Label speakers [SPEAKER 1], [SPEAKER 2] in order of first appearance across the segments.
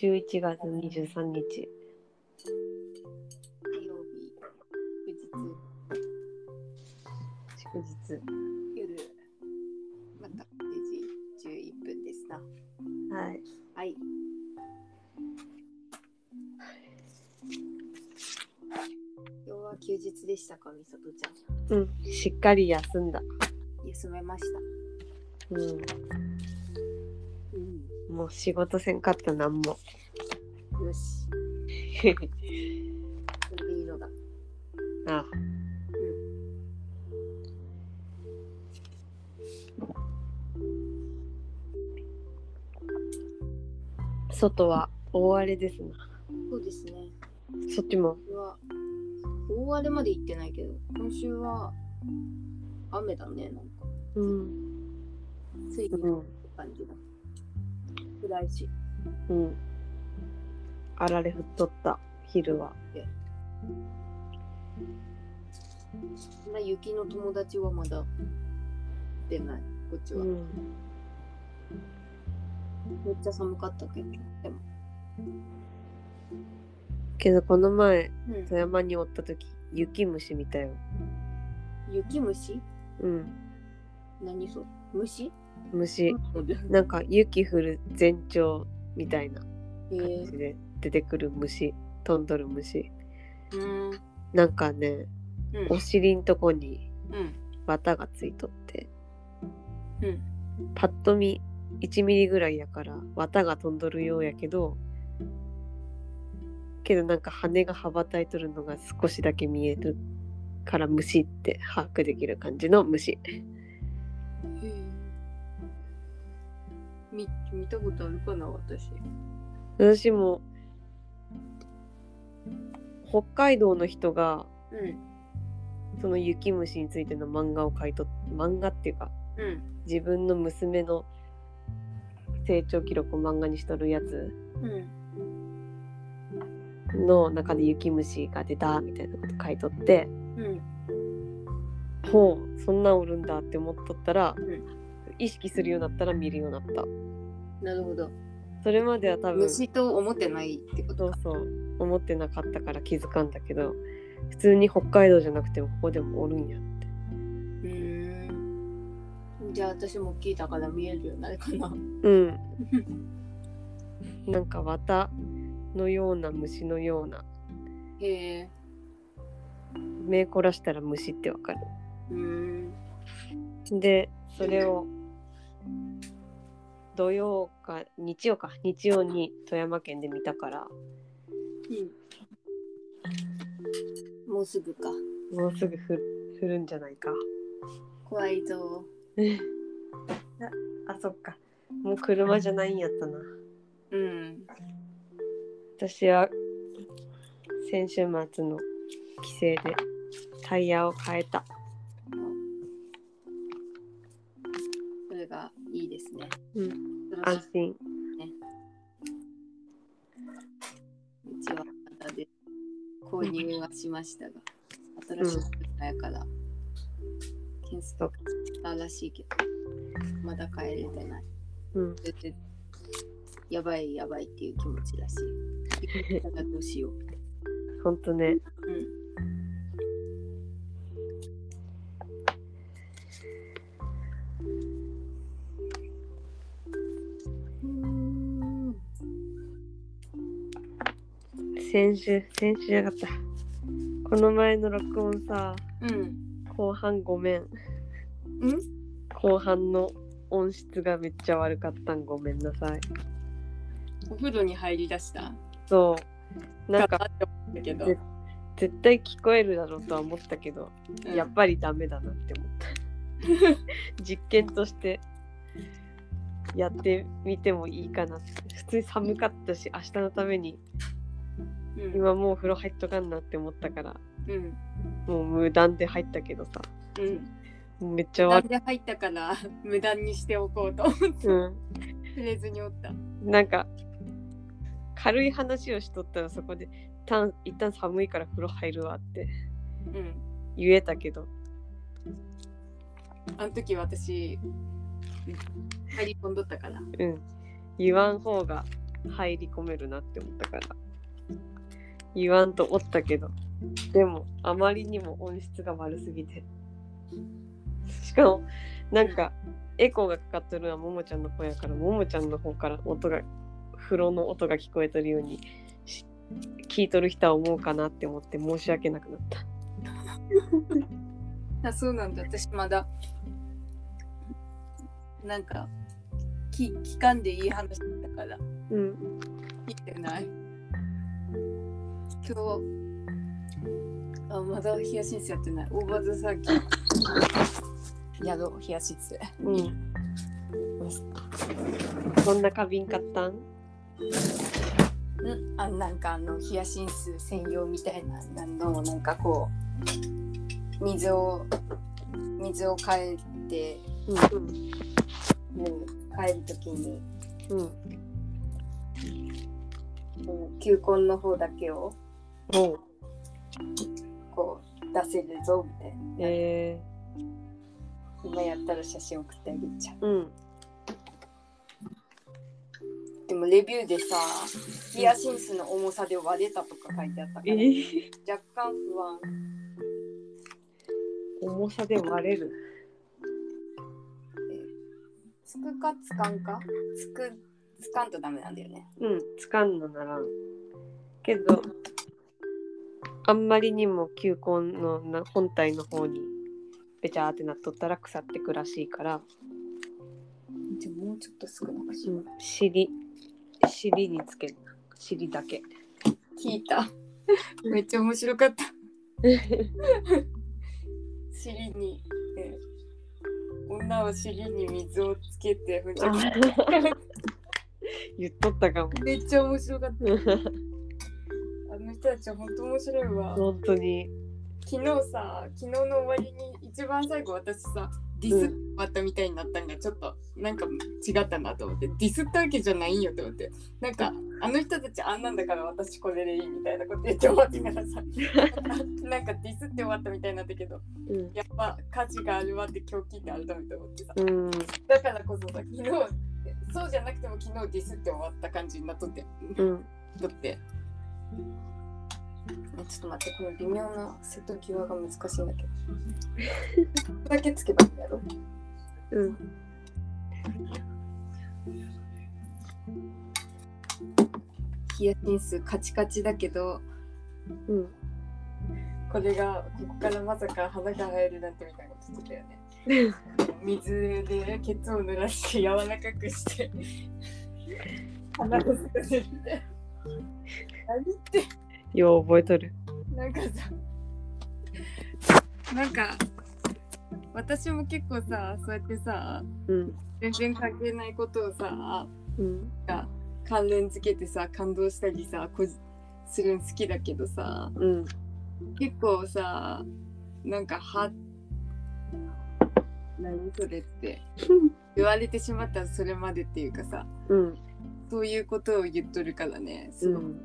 [SPEAKER 1] 11月23日。
[SPEAKER 2] 火曜日、祝日、
[SPEAKER 1] 祝日。
[SPEAKER 2] 夜、また9時11分ですな。
[SPEAKER 1] はい。
[SPEAKER 2] はい。今日は休日でしたか、みさとちゃ
[SPEAKER 1] うん。しっかり休んだ。
[SPEAKER 2] ん。休めました。
[SPEAKER 1] うん。
[SPEAKER 2] うん。
[SPEAKER 1] もう仕事せんかったなんも。
[SPEAKER 2] いいのだ。
[SPEAKER 1] あ外は大荒れですな。
[SPEAKER 2] そうですね。
[SPEAKER 1] そっちも。
[SPEAKER 2] は大荒れまで行ってないけど、今週は雨だね、なんか。
[SPEAKER 1] うん。
[SPEAKER 2] ついに
[SPEAKER 1] うん。
[SPEAKER 2] 感じだ。暗いし。
[SPEAKER 1] うん。あられ降っとった、昼は。
[SPEAKER 2] そんな雪の友達はまだ出ない、こっちは。
[SPEAKER 1] うん。
[SPEAKER 2] めっちゃ寒かったけど。でも。
[SPEAKER 1] けどこの前、
[SPEAKER 2] うん
[SPEAKER 1] 富山におった時、雪虫見たよ。
[SPEAKER 2] 雪虫？
[SPEAKER 1] うん。
[SPEAKER 2] 何そ虫？
[SPEAKER 1] 虫。
[SPEAKER 2] へ
[SPEAKER 1] なんか雪降る前兆みたいな
[SPEAKER 2] え
[SPEAKER 1] 感じで出てくる虫、飛んどる虫。
[SPEAKER 2] うん。
[SPEAKER 1] なんかね、
[SPEAKER 2] うん
[SPEAKER 1] お尻んとこに
[SPEAKER 2] うん。
[SPEAKER 1] 綿がついとって、
[SPEAKER 2] うん。
[SPEAKER 1] パッと見1ミリぐらいやから綿が飛んどるようやけど、けどなんか羽が羽ばたいとるのが少しだけ見えるから虫って把握できる感じの虫。
[SPEAKER 2] 見見たことあるかな、私。
[SPEAKER 1] 私も北海道の人が
[SPEAKER 2] うん。
[SPEAKER 1] その雪虫についての漫画を描いと漫画っていうか
[SPEAKER 2] うん。
[SPEAKER 1] 自分の娘の成長記録を漫画にしとるやつ
[SPEAKER 2] うん。
[SPEAKER 1] の中で雪虫が出たみたいなこと書いとって
[SPEAKER 2] うん。
[SPEAKER 1] ほうそんなんおるんだって思っとったら、
[SPEAKER 2] ん
[SPEAKER 1] 意識するようになったら見るようになった
[SPEAKER 2] なるほど。
[SPEAKER 1] それまでは多分
[SPEAKER 2] 虫と思ってないってこ
[SPEAKER 1] そう。そう思ってなかったから気づかんだけど普通に北海道じゃなくてもここでもおるんやって
[SPEAKER 2] うーん。じゃあ私も聞いたから見えるようになるかな。
[SPEAKER 1] うん なんか綿のような虫のような
[SPEAKER 2] へえ。
[SPEAKER 1] 目凝らしたら虫ってわかる
[SPEAKER 2] うーん。
[SPEAKER 1] でそれを土曜か日曜か日曜に富山県で見たから
[SPEAKER 2] うん。もうすぐか。
[SPEAKER 1] もうすぐ降降るんじゃないか
[SPEAKER 2] 怖いぞ。
[SPEAKER 1] あそっかもう車じゃないんやったな
[SPEAKER 2] うん。
[SPEAKER 1] 私は先週末の帰省でタイヤを変えた
[SPEAKER 2] それがいいですね。
[SPEAKER 1] うん安心
[SPEAKER 2] 購入はしましたが、新しい車やから、検索したらしいけど、まだ帰れてない。
[SPEAKER 1] うん
[SPEAKER 2] それでやばいやばいっていう気持ちだし、だからどうしよう。
[SPEAKER 1] ほんとね
[SPEAKER 2] うん。
[SPEAKER 1] 先週先週やがった。この前の録音さ
[SPEAKER 2] うん。
[SPEAKER 1] 後半ごめん。
[SPEAKER 2] うん？
[SPEAKER 1] 後半の音質がめっちゃ悪かったんごめんなさい。
[SPEAKER 2] お風呂に入りだした？
[SPEAKER 1] そう。なんか
[SPEAKER 2] たけど、
[SPEAKER 1] ぜ絶対聞こえるだろうとは思ったけど、
[SPEAKER 2] うん。
[SPEAKER 1] やっぱりダメだなって思った。実験としてやってみてもいいかなって。普通に寒かったし明日のために
[SPEAKER 2] うん。
[SPEAKER 1] 今もうお風呂入っとかんなって思ったから。
[SPEAKER 2] うん。
[SPEAKER 1] もう無断で入ったけどさ。
[SPEAKER 2] うん。
[SPEAKER 1] めっちゃ悪
[SPEAKER 2] なんで入ったから 無駄にしておこうと思って。
[SPEAKER 1] うん。
[SPEAKER 2] 触れずにおった。
[SPEAKER 1] なんか軽い話をしとったらそこでたん一旦寒いから風呂入るわって
[SPEAKER 2] うん。
[SPEAKER 1] 言えたけど。
[SPEAKER 2] あの時私入り込んどったから。
[SPEAKER 1] うん。言わん方が入り込めるなって思ったから言わんとおったけど。でもあまりにも音質が悪すぎて。しかもなんかエコーがかかっとるのはももちゃんの方やからももちゃんの方から音が風呂の音が聞こえとるようにし聞いとる人は思うかなって思って申し訳なくなった。
[SPEAKER 2] あそうなんだ。私まだなんかき聞かんでいい話だから。
[SPEAKER 1] うん。
[SPEAKER 2] 聞いてない今日あまだヒヤシンスやってない。オーバーザサーキッやろうヒヤシンス
[SPEAKER 1] うん。そんな花瓶買ったん？
[SPEAKER 2] ん。あなんかあのヒヤシンス専用みたいなのなんかこう水を水を変えて、
[SPEAKER 1] うん。
[SPEAKER 2] うん、変えるときに、
[SPEAKER 1] うん。
[SPEAKER 2] うん、球根の方だけをこう出せるぞみたいな。
[SPEAKER 1] え
[SPEAKER 2] 今やったら写真送ってあげちゃう。
[SPEAKER 1] ー、うん。
[SPEAKER 2] でもレビューでさヒヤシンスの重さで割れたとか書いてあったから、
[SPEAKER 1] えー、
[SPEAKER 2] 若干不安。
[SPEAKER 1] 重さで割れる。
[SPEAKER 2] つくかつかんか？つくつかんとダメなんだよね。
[SPEAKER 1] うんつかんのならん。けどあんまりにも球根のな本体の方にべちゃーってなっとったら腐ってくらしいから、
[SPEAKER 2] じゃあもうちょっと少なくしよう
[SPEAKER 1] うん、尻尻につける尻だけ。
[SPEAKER 2] 聞いた。めっちゃ面白かった。尻に、えー女は尻に水をつけてふんじゃ
[SPEAKER 1] 言っとったかも。
[SPEAKER 2] めっちゃ面白かった 人たちは本当面白いわ。
[SPEAKER 1] 本当に。
[SPEAKER 2] 昨日さ昨日の終わりに一番最後私さディスったみたいになったんがちょっとなんか違ったなと思ってディスったわけじゃないんよと思って。なんかあの人たちあんなんだから私これでいいみたいなこと言って終わってからさ。なんかディスって終わったみたいになったけど
[SPEAKER 1] うん。
[SPEAKER 2] やっぱ価値があるわって今日聞いて改めて思ってさ。
[SPEAKER 1] うん。
[SPEAKER 2] だからこそさ昨日そうじゃなくても昨日ディスって終わった感じになっとって。
[SPEAKER 1] うん。
[SPEAKER 2] だって。えちょっと待って、この微妙な瀬戸際が難しいんだけど。だけつけばいいんだろ？
[SPEAKER 1] うん
[SPEAKER 2] ヒヤシンスカチカチだけど、
[SPEAKER 1] うん
[SPEAKER 2] これがここからまさか花が生えるなんてみたいなこと言ってたよね。水でケツを濡らして柔らかくして花を育てるって。何って？
[SPEAKER 1] よう覚えとる。
[SPEAKER 2] なんかさなんか私も結構さそうやってさ
[SPEAKER 1] うん。
[SPEAKER 2] 全然関係ないことをさ
[SPEAKER 1] うん。
[SPEAKER 2] が関連付けてさ感動したりさこじするの好きだけどさ
[SPEAKER 1] うん。
[SPEAKER 2] 結構さなんかは何それって 言われてしまったらそれまでっていうかさ
[SPEAKER 1] うん。
[SPEAKER 2] そういうことを言っとるからねすごく
[SPEAKER 1] うん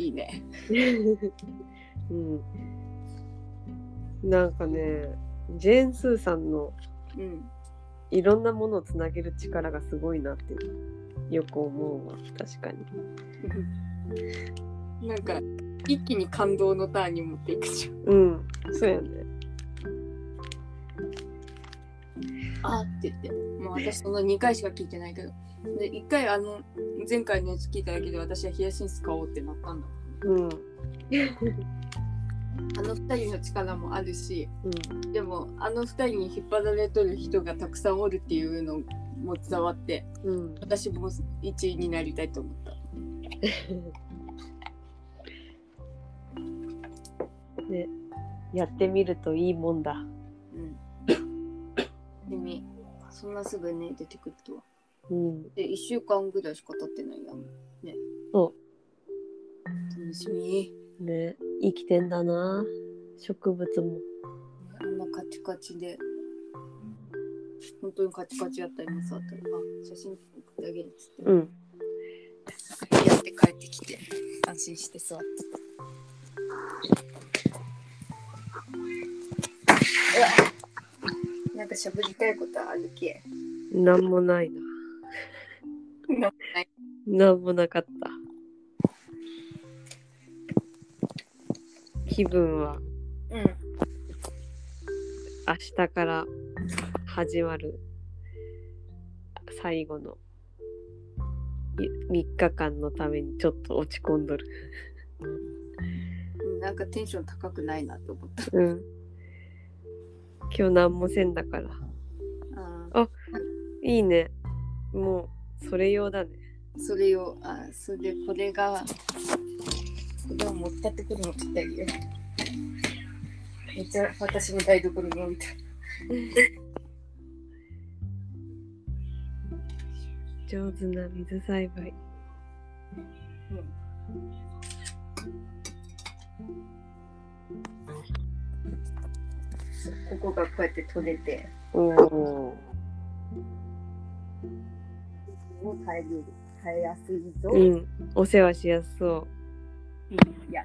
[SPEAKER 2] いいね。
[SPEAKER 1] うんなんかねジェーン・スーさんの
[SPEAKER 2] うん
[SPEAKER 1] いろんなものをつなげる力がすごいなってよく思うわ確かに
[SPEAKER 2] なんか一気に感動のターンに持っていくじゃん。
[SPEAKER 1] うんそうやね
[SPEAKER 2] あって言って。もう私その2回しか聞いてないけど。で、1回あの、前回のやつ聞いただけで私はヒヤシンス買おうってなったんだ。
[SPEAKER 1] うん
[SPEAKER 2] あの2人の力もあるし、
[SPEAKER 1] うん
[SPEAKER 2] でもあの2人に引っ張られとる人がたくさんおるっていうのも伝わって、
[SPEAKER 1] うん
[SPEAKER 2] 私も1位になりたいと思った。
[SPEAKER 1] ねやってみるといいもんだ
[SPEAKER 2] うん。でみ、そんなすぐね、出てくるとは。
[SPEAKER 1] うん。
[SPEAKER 2] で、1週間ぐらいしか経ってないやん。ね。
[SPEAKER 1] そ
[SPEAKER 2] 楽しみ。
[SPEAKER 1] うね。生きてんだな。植物も。
[SPEAKER 2] あんなカチカチで、本当にカチカチやった今さ、あったら、あ、写真送ってあげるっつって、
[SPEAKER 1] うん。
[SPEAKER 2] やって帰ってきて、安心して座って。た。うわなんか喋りたいことあるけ。
[SPEAKER 1] なんもないな
[SPEAKER 2] なんもな
[SPEAKER 1] かった。気分は
[SPEAKER 2] うん。
[SPEAKER 1] 明日から始まる最後の3日間のためにちょっと落ち込んどる。
[SPEAKER 2] なんかテンション高くないなと思った。
[SPEAKER 1] うん。今日何もせんだから。
[SPEAKER 2] あ
[SPEAKER 1] いいね。もうそれ用だね。
[SPEAKER 2] それを、あそれでこれが、これを持ってってくるのって言う。めっちゃ私の台所のみたい。
[SPEAKER 1] 上手な水栽培。
[SPEAKER 2] ここがこうやって取れて、
[SPEAKER 1] おお。
[SPEAKER 2] を変える、変えやすいぞ。
[SPEAKER 1] うん。お世話しやすそ
[SPEAKER 2] いや。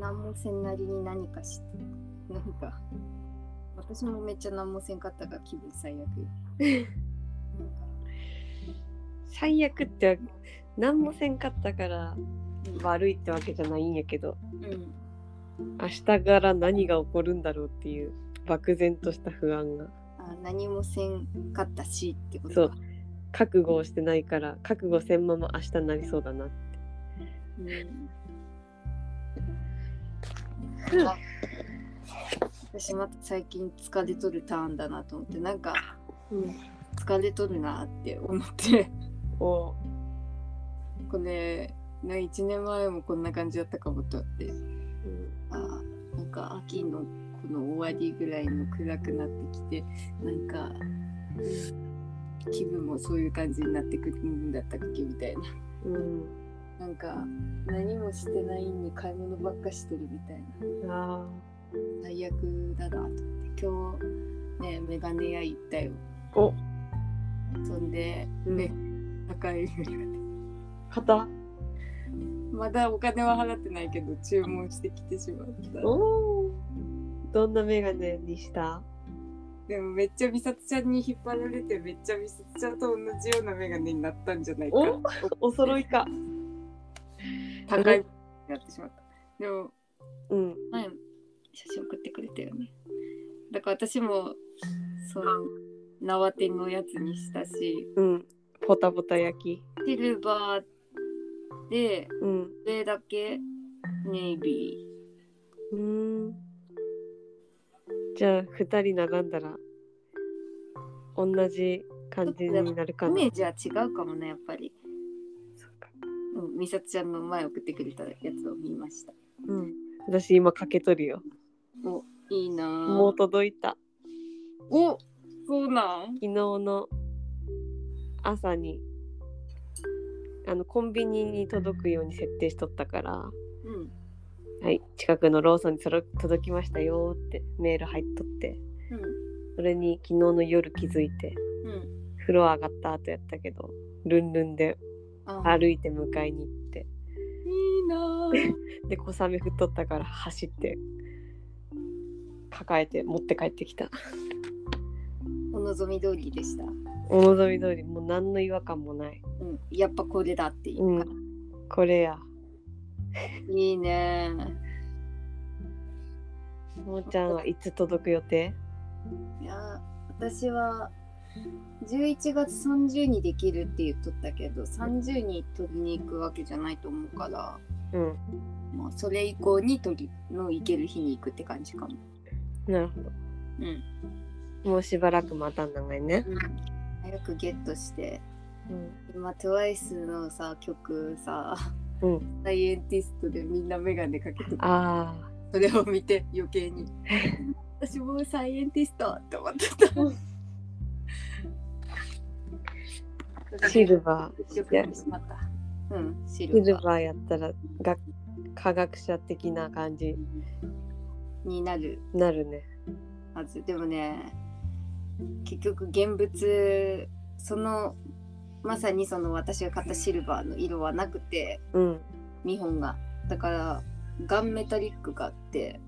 [SPEAKER 2] 何もせんなりに何かして、なんか、私もめっちゃ何もせんかったから気分最悪。
[SPEAKER 1] 最悪って何もせんかったから悪いってわけじゃないんやけど、
[SPEAKER 2] うん。
[SPEAKER 1] 明日から何が起こるんだろうっていう漠然とした不安が。
[SPEAKER 2] あ何もせんかったしってこと
[SPEAKER 1] そう
[SPEAKER 2] か。
[SPEAKER 1] 覚悟をしてないから覚悟せんまま明日になりそうだなって。
[SPEAKER 2] うんあ私また最近疲れとるターンだなと思ってなんか
[SPEAKER 1] うん。
[SPEAKER 2] 疲れとるなって思って
[SPEAKER 1] お
[SPEAKER 2] これな1年前もこんな感じだったかもとあってなんか秋のこの終わりぐらいの暗くなってきてなんか気分もそういう感じになってくるんだったっけみたいな。
[SPEAKER 1] うん。
[SPEAKER 2] なんか何もしてないのに買い物ばっかしてるみたいな。
[SPEAKER 1] あ
[SPEAKER 2] 最悪だなと思って。今日ねメガネ屋行ったよ。
[SPEAKER 1] あ。お。
[SPEAKER 2] そんで
[SPEAKER 1] うん。
[SPEAKER 2] ね、高いメガネ。
[SPEAKER 1] 肩
[SPEAKER 2] まだお金は払ってないけど注文してきてしまった
[SPEAKER 1] おお。どんなメガネにした？
[SPEAKER 2] でもめっちゃ美里ちゃんに引っ張られてめっちゃ美里ちゃんと同じようなメガネになったんじゃないか
[SPEAKER 1] おお揃いか。
[SPEAKER 2] 高いになってしまったでも
[SPEAKER 1] うん。
[SPEAKER 2] 前写真送ってくれたよねだから私もその縄手のやつにしたし
[SPEAKER 1] うん。ポタポタ焼き。
[SPEAKER 2] シルバーで
[SPEAKER 1] うん。
[SPEAKER 2] 上だけネイビ
[SPEAKER 1] うーん。じゃあ、二人並んだら、同じ感じになる
[SPEAKER 2] ー
[SPEAKER 1] かな。
[SPEAKER 2] イメージは違うかもねやっぱり
[SPEAKER 1] そっか
[SPEAKER 2] うん美里ちゃんの前送ってくれたやつを見ました
[SPEAKER 1] うん。私今かけとるよ。
[SPEAKER 2] おいいなぁ
[SPEAKER 1] もう届いた。
[SPEAKER 2] おそうなん？
[SPEAKER 1] 昨日の朝に、あの、コンビニに届くように設定しとったから、
[SPEAKER 2] うん。
[SPEAKER 1] はい、近くのローソンに届きましたよってメール入っとって、
[SPEAKER 2] うん
[SPEAKER 1] それに昨日の夜気づいて、
[SPEAKER 2] うん。
[SPEAKER 1] 風呂上がった後やったけど、ルンルンで
[SPEAKER 2] あ
[SPEAKER 1] 歩いて迎えに行って、
[SPEAKER 2] いいなぁ
[SPEAKER 1] で、小雨降っとったから走って、抱えて持って帰ってきた。
[SPEAKER 2] お望み通りでした、
[SPEAKER 1] お望み通り、もう何の違和感もない。
[SPEAKER 2] うん、やっぱこれだっていううか、
[SPEAKER 1] ん、これや。
[SPEAKER 2] いいね
[SPEAKER 1] もーちゃんはいつ届く予定？
[SPEAKER 2] いや私は11月30にできるって言っとったけど30に取りに行くわけじゃないと思うから、
[SPEAKER 1] うん、
[SPEAKER 2] まあ、それ以降に取りの行ける日に行くって感じかも。
[SPEAKER 1] なるほど。
[SPEAKER 2] うん。
[SPEAKER 1] もうしばらく待たん長いね。
[SPEAKER 2] 早くゲットして。
[SPEAKER 1] うん。
[SPEAKER 2] 今 TWICE のさ曲さ
[SPEAKER 1] うん、
[SPEAKER 2] サイエンティストでみんなメガネかけてる
[SPEAKER 1] あ
[SPEAKER 2] それを見て余計に。私もサイエンティストって思ってた。
[SPEAKER 1] あ、シルバー。
[SPEAKER 2] うんシ
[SPEAKER 1] シ
[SPEAKER 2] ルバー。
[SPEAKER 1] ルバーやったらが科学者的な感じ。
[SPEAKER 2] になる。
[SPEAKER 1] なるね。
[SPEAKER 2] はず。でもね結局現物そのまさにその私が買ったシルバーの色はなくて
[SPEAKER 1] うん。
[SPEAKER 2] 見本がだからガンメタリックがあって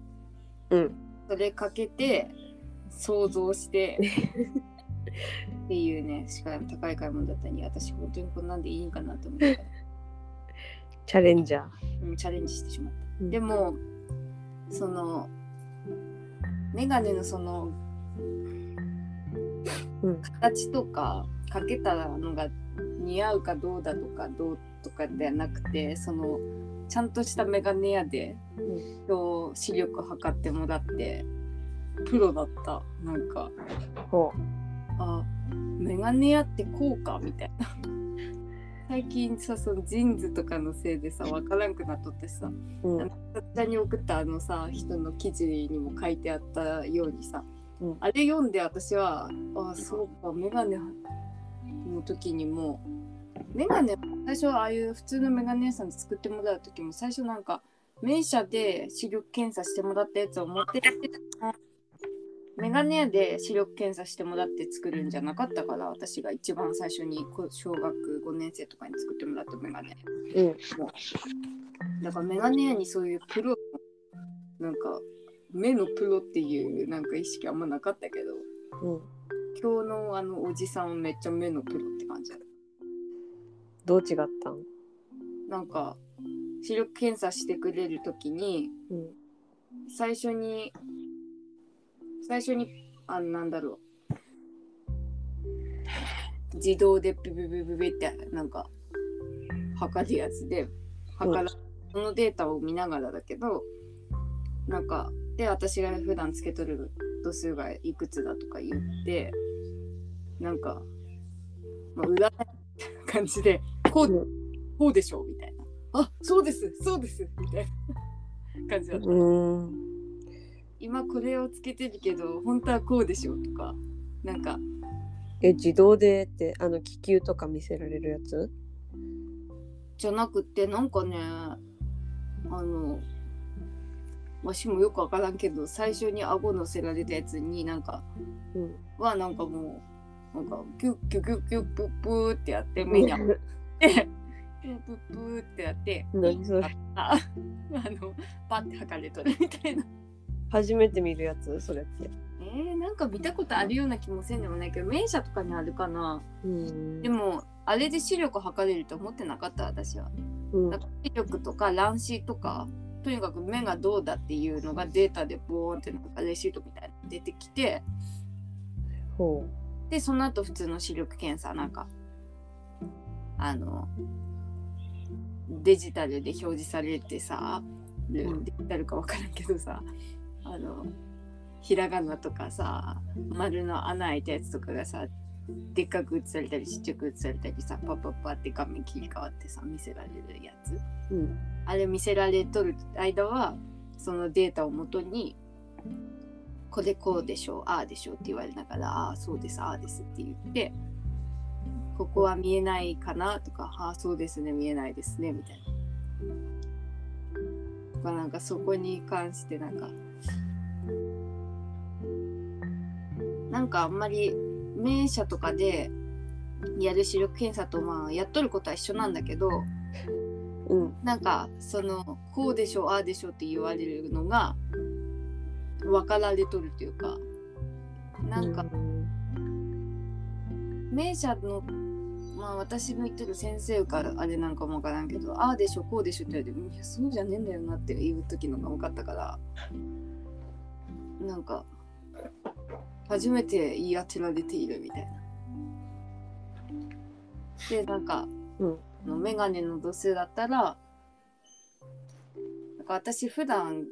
[SPEAKER 1] うん。
[SPEAKER 2] それかけて想像してっていうねしかも高い買い物だったのに私本当にこんなんでいいんかなと思って、
[SPEAKER 1] チャレンジャー。
[SPEAKER 2] うん、チャレンジしてしまった。
[SPEAKER 1] うん
[SPEAKER 2] でもそのメガネのその
[SPEAKER 1] うん
[SPEAKER 2] 形とかかけたのが似合うかどうだとかどうとかではなくてそのちゃんとしたメガネ屋で
[SPEAKER 1] うん。
[SPEAKER 2] 今日視力測ってもらってプロだった。なんか
[SPEAKER 1] ほ
[SPEAKER 2] あメガネ屋ってこうか？みたいな。最近さそのジーンズとかのせいでさ分からんくなっとってさ
[SPEAKER 1] う。うん。
[SPEAKER 2] こちらに送ったあのさ人の記事にも書いてあったようにさ、
[SPEAKER 1] うん。
[SPEAKER 2] あれ読んで私はあそうかメガネの時にもメガネ最初はああいう普通のメガネ屋さんで作ってもらう時も最初なんか名車で視力検査してもらったやつを持ってってメガネ屋で視力検査してもらって作るんじゃなかったから私が一番最初にこ小学5年生とかに作ってもらったメガネ。
[SPEAKER 1] うん。
[SPEAKER 2] だからメガネ屋にそういうプロのなんか目のプロっていうなんか意識あんまなかったけど
[SPEAKER 1] うん。
[SPEAKER 2] 今日のあのおじさんはめっちゃ目のプロって感じだ
[SPEAKER 1] どう違ったん？
[SPEAKER 2] なんか視力検査してくれる時に
[SPEAKER 1] うん。
[SPEAKER 2] 最初に最初にあのなんだろう自動でビビビビビってなんか測るやつで測ら、そのデータを見ながらだけどなんかで私が普段つけとる度数がいくつだとか言ってなんか、まあ、占いな感じでこう,、
[SPEAKER 1] うん。
[SPEAKER 2] こうでしょうみたいな。あそうですそうですみたいな。感じだった。
[SPEAKER 1] うん。
[SPEAKER 2] 今これをつけてるけど本当はこうでしょとかなんか。
[SPEAKER 1] え、自動でって、あの、気球とか見せられるやつ？
[SPEAKER 2] じゃなくてなんかねあのわしもよくわからんけど最初に顎乗せられたやつになんか
[SPEAKER 1] うん。
[SPEAKER 2] はなんかもうなんかキュッキュッキュッキュップップーってやって目に当てて プップーってやって
[SPEAKER 1] 何それ
[SPEAKER 2] あ あのパッて測れとるみたいな
[SPEAKER 1] 初めて見るやつそれって。
[SPEAKER 2] えー、なんか見たことあるような気もせんでもないけど名車とかにあるかな
[SPEAKER 1] うん。
[SPEAKER 2] でもあれで視力測れると思ってなかった私は。
[SPEAKER 1] うん
[SPEAKER 2] なんか視力とか乱視とかとにかく目がどうだっていうのがデータでボーンってなんかレシートみたいなの出てきて
[SPEAKER 1] ほ
[SPEAKER 2] でその後普通の視力検査なんかあのデジタルで表示されてさ、デジタルか分からんけどさあのひらがなとかさ丸の穴開いたやつとかがさでっかく映されたりちっちゃく映されたりさパッパッパって画面切り替わってさ見せられるやつ
[SPEAKER 1] う。うん。
[SPEAKER 2] あれ見せられとる間はそのデータをもとにこれこうでしょうああでしょうって言われながらああそうですああですって言ってここは見えないかなとかああそうですね見えないですねみたいな。とかなんかそこに関してなんかなんかあんまり名車とかでやる視力検査とまあやっとることは一緒なんだけど
[SPEAKER 1] うん。
[SPEAKER 2] なんかそのこうでしょうああでしょうって言われるのが分かられとるっていうかなんか
[SPEAKER 1] うん
[SPEAKER 2] 名車のまあ私の言ってる先生からあれなんかも分からんけどああでしょこうでしょって言われていやそうじゃねえんだよなって言う時のが分かったからなんか初めて言い当てられているみたいな。でなんか
[SPEAKER 1] うん。
[SPEAKER 2] あのメガネの度数だったらなんか私普段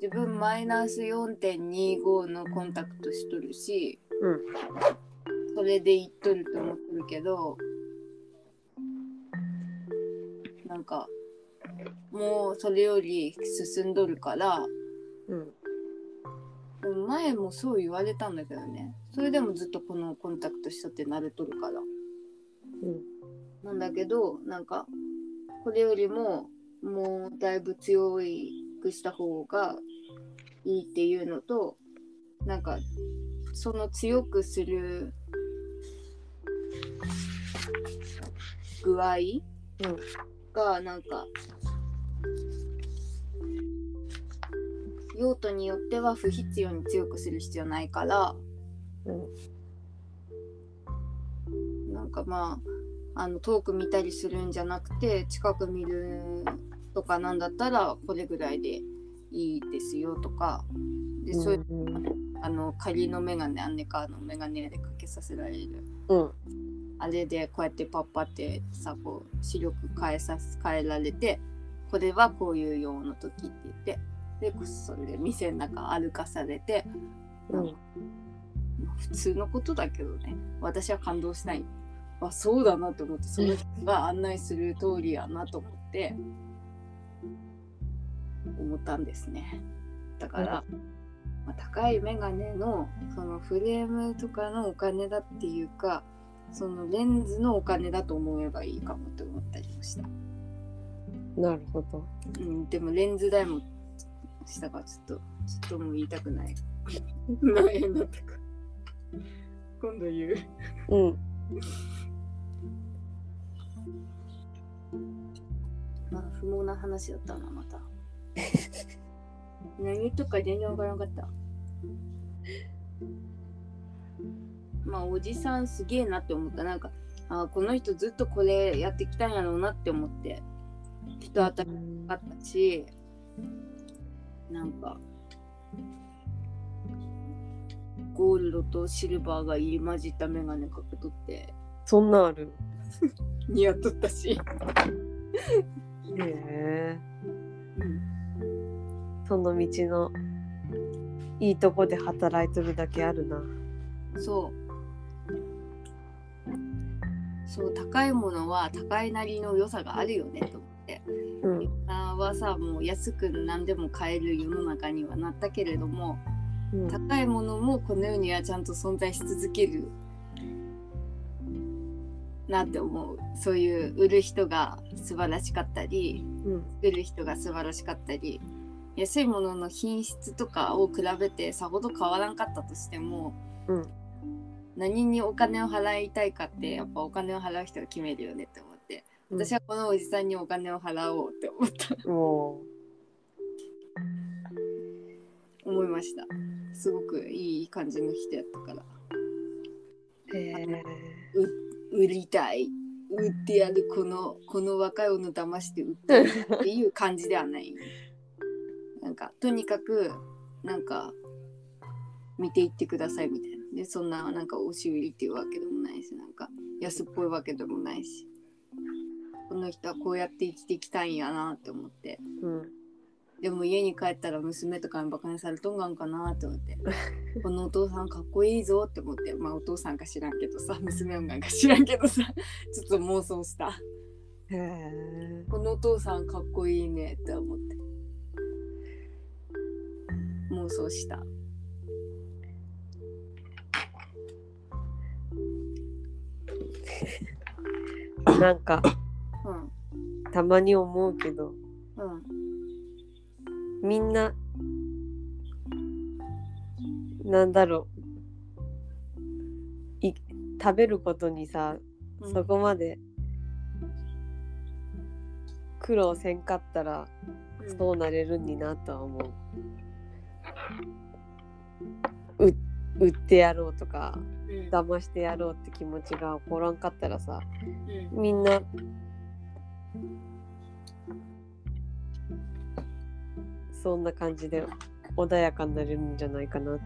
[SPEAKER 2] 自分マイナス4.25のコンタクトしとるし、
[SPEAKER 1] うん
[SPEAKER 2] それでいっとると思ってるけどなんかもうそれより進んどるから
[SPEAKER 1] うん。
[SPEAKER 2] 前もそう言われたんだけどねそれでもずっとこのコンタクトしとって慣れとるから。
[SPEAKER 1] うん。
[SPEAKER 2] なんだけどなんかこれよりももうだいぶ強くした方がいいっていうのとなんかその強くする具合がなんか用途によっては不必要に強くする必要ないから
[SPEAKER 1] うん。
[SPEAKER 2] なんかまああの遠く見たりするんじゃなくて近く見るとかなんだったらこれぐらいでいいですよとか。でそういう、あの仮のメガネアンネカーのメガネでかけさせられる。
[SPEAKER 1] うん。
[SPEAKER 2] あれでこうやってパッパってさこう視力変えさす変えられてこれはこういう用の時って言って。でそれで店の中歩かされて
[SPEAKER 1] うん。
[SPEAKER 2] まあ普通のことだけどね。私は感動しないあそうだなと思ってその人が案内する通りやなと思って思ったんですね。だから、まあ、高いメガネのそのフレームとかのお金だっていうかそのレンズのお金だと思えばいいかもって思ったりもした、
[SPEAKER 1] なるほど。
[SPEAKER 2] うん、でもレンズ代もしたからちょっとちょっともう言いたくない。何円だったか今度言う。
[SPEAKER 1] うん
[SPEAKER 2] まあ不毛な話だったなまた。何言っとくか全然わからなかった。まあおじさんすげえなって思った。なんかあこの人ずっとこれやってきたんやろうなって思って。人当たりあったしなんかゴールドとシルバーが入り混じったメガネかけとって。
[SPEAKER 1] そんなんある？
[SPEAKER 2] 似合っとったし、
[SPEAKER 1] へその道のいいとこで働いとるだけあるな。
[SPEAKER 2] そう。そう、高いものは高いなりの良さがあるよねと思って。
[SPEAKER 1] うん。
[SPEAKER 2] あはさ、もう安く何でも買える世の中にはなったけれども、
[SPEAKER 1] うん。
[SPEAKER 2] 高いものもこの世にはちゃんと存在し続けるなって思う。そういう売る人が素晴らしかったり、
[SPEAKER 1] うん。
[SPEAKER 2] 作る人が素晴らしかったり、安いものの品質とかを比べてさほど変わらんかったとしても、
[SPEAKER 1] うん。
[SPEAKER 2] 何にお金を払いたいかってやっぱお金を払う人が決めるよねって思って私はこのおじさんにお金を払おうって思った。
[SPEAKER 1] も
[SPEAKER 2] 思いました。すごくいい感じの人やったから。
[SPEAKER 1] え
[SPEAKER 2] 売りたい。売ってやるこのこの若い女騙して売ってっていう感じではない。なんかとにかくなんか見ていってくださいみたいな。でそんななんか押し売りっていうわけでもないしなんか安っぽいわけでもないし。この人はこうやって生きてきたんやなって思って。
[SPEAKER 1] うん。
[SPEAKER 2] でも家に帰ったら娘とかにバカにされとんがんかなって思って。このお父さんかっこいいぞって思って。まあお父さんか知らんけどさ娘音楽か知らんけどさちょっと妄想した。
[SPEAKER 1] へえ
[SPEAKER 2] このお父さんかっこいいねって思って。妄想した。
[SPEAKER 1] なんか
[SPEAKER 2] うん。
[SPEAKER 1] たまに思うけど。
[SPEAKER 2] うん
[SPEAKER 1] みんななんだろう。い食べることにさ
[SPEAKER 2] うん。
[SPEAKER 1] そこまで苦労せんかったら
[SPEAKER 2] うん
[SPEAKER 1] そうなれるんになとは思う。う売ってやろうとか
[SPEAKER 2] うん。
[SPEAKER 1] 騙してやろうって気持ちが起こらんかったらさ
[SPEAKER 2] うん。
[SPEAKER 1] みんなそんな感じで穏やかになれるんじゃないかなって。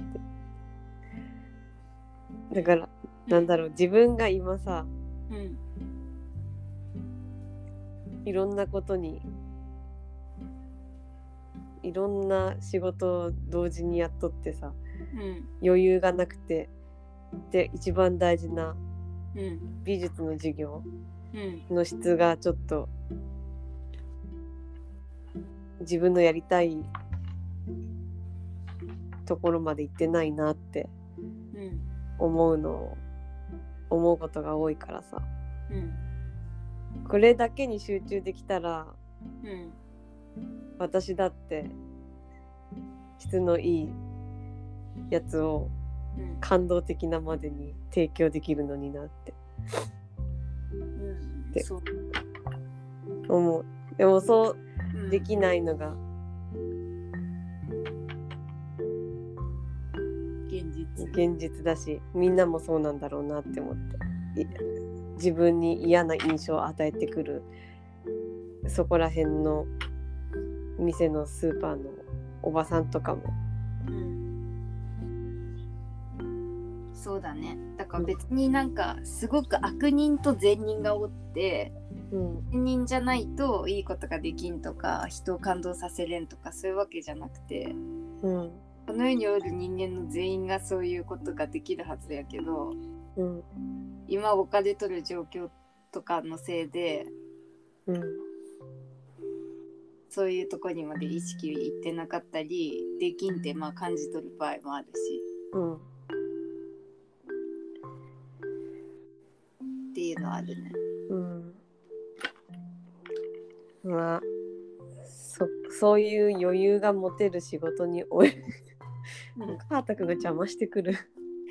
[SPEAKER 1] だからなんだろう自分が今さ
[SPEAKER 2] うん。
[SPEAKER 1] いろんなことにいろんな仕事を同時にやっとってさ
[SPEAKER 2] うん。
[SPEAKER 1] 余裕がなくてで一番大事な
[SPEAKER 2] うん。
[SPEAKER 1] 美術の授業
[SPEAKER 2] うん。
[SPEAKER 1] の質がちょっと自分のやりたいところまで行ってないなって思うのを思うことが多いからさ。
[SPEAKER 2] うん
[SPEAKER 1] これだけに集中できたら
[SPEAKER 2] うん
[SPEAKER 1] 私だって質のいいやつを感動的なまでに提供できるのになって。
[SPEAKER 2] うん。そう
[SPEAKER 1] 思うでもそうできないのが。
[SPEAKER 2] 現実。
[SPEAKER 1] 現実だしみんなもそうなんだろうなって思って。自分に嫌な印象を与えてくる。そこら辺の店のスーパーのおばさんとかも、
[SPEAKER 2] うん。そうだね。だから別になんかすごく悪人と善人がおって
[SPEAKER 1] うん。
[SPEAKER 2] 善人じゃないといいことができんとか人を感動させれんとかそういうわけじゃなくて
[SPEAKER 1] うん。
[SPEAKER 2] この世におる人間の全員がそういうことができるはずやけど
[SPEAKER 1] うん。
[SPEAKER 2] 今置かれとる状況とかのせいで
[SPEAKER 1] うん。
[SPEAKER 2] そういうとこにまで意識いってなかったりできんってまあ感じ取る場合もあるし。
[SPEAKER 1] うん
[SPEAKER 2] っていうのはあるね。
[SPEAKER 1] うん。まあそそういう余裕が持てる仕事においカータ君が邪魔してくる。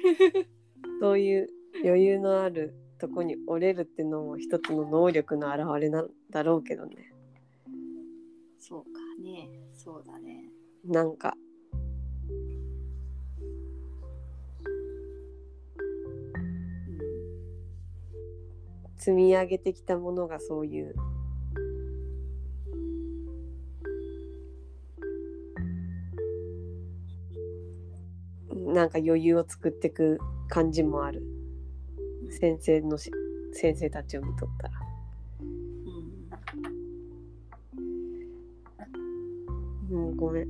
[SPEAKER 1] そういう余裕のあるとこに折れるってのも一つの能力の表れなんだろうけどね。
[SPEAKER 2] そうかね。そうだね。
[SPEAKER 1] なんか積み上げてきたものがそういう。なんか余裕を作ってく感じもある。先生のし先生たちを見とったら。
[SPEAKER 2] うん。
[SPEAKER 1] もうごめん。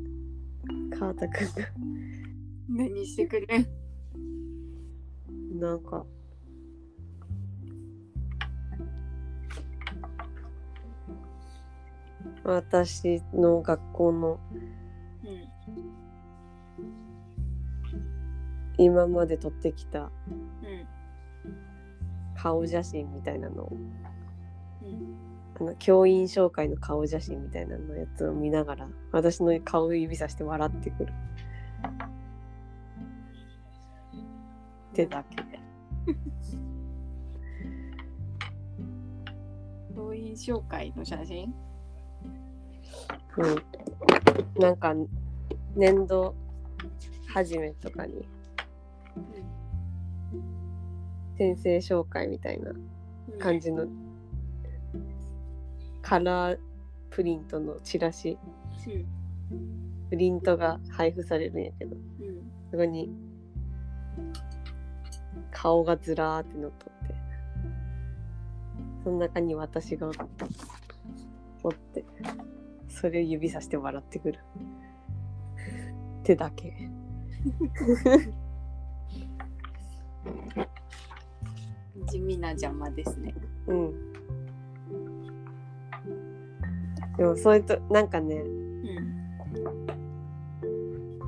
[SPEAKER 1] 川田くんが。
[SPEAKER 2] 何してくれん。
[SPEAKER 1] なんか私の学校の
[SPEAKER 2] うん。
[SPEAKER 1] 今まで撮ってきた
[SPEAKER 2] うん。
[SPEAKER 1] 顔写真みたいなの。を
[SPEAKER 2] うん。
[SPEAKER 1] あの教員紹介の顔写真みたいなのやつを見ながら私の顔を指さして笑ってくる。ってだけ。
[SPEAKER 2] 教員紹介の写真？
[SPEAKER 1] うん。なんか年度始めとかに先生紹介みたいな感じのカラープリントのチラシ。
[SPEAKER 2] うん。
[SPEAKER 1] プリントが配布されるんやけど。
[SPEAKER 2] うん
[SPEAKER 1] そこに顔がずらーってのっとって。その中に私がおってそれを指さして笑ってくる。ってだけ。
[SPEAKER 2] 地味な邪魔ですね。
[SPEAKER 1] うん。でもそれとなんかね
[SPEAKER 2] うん。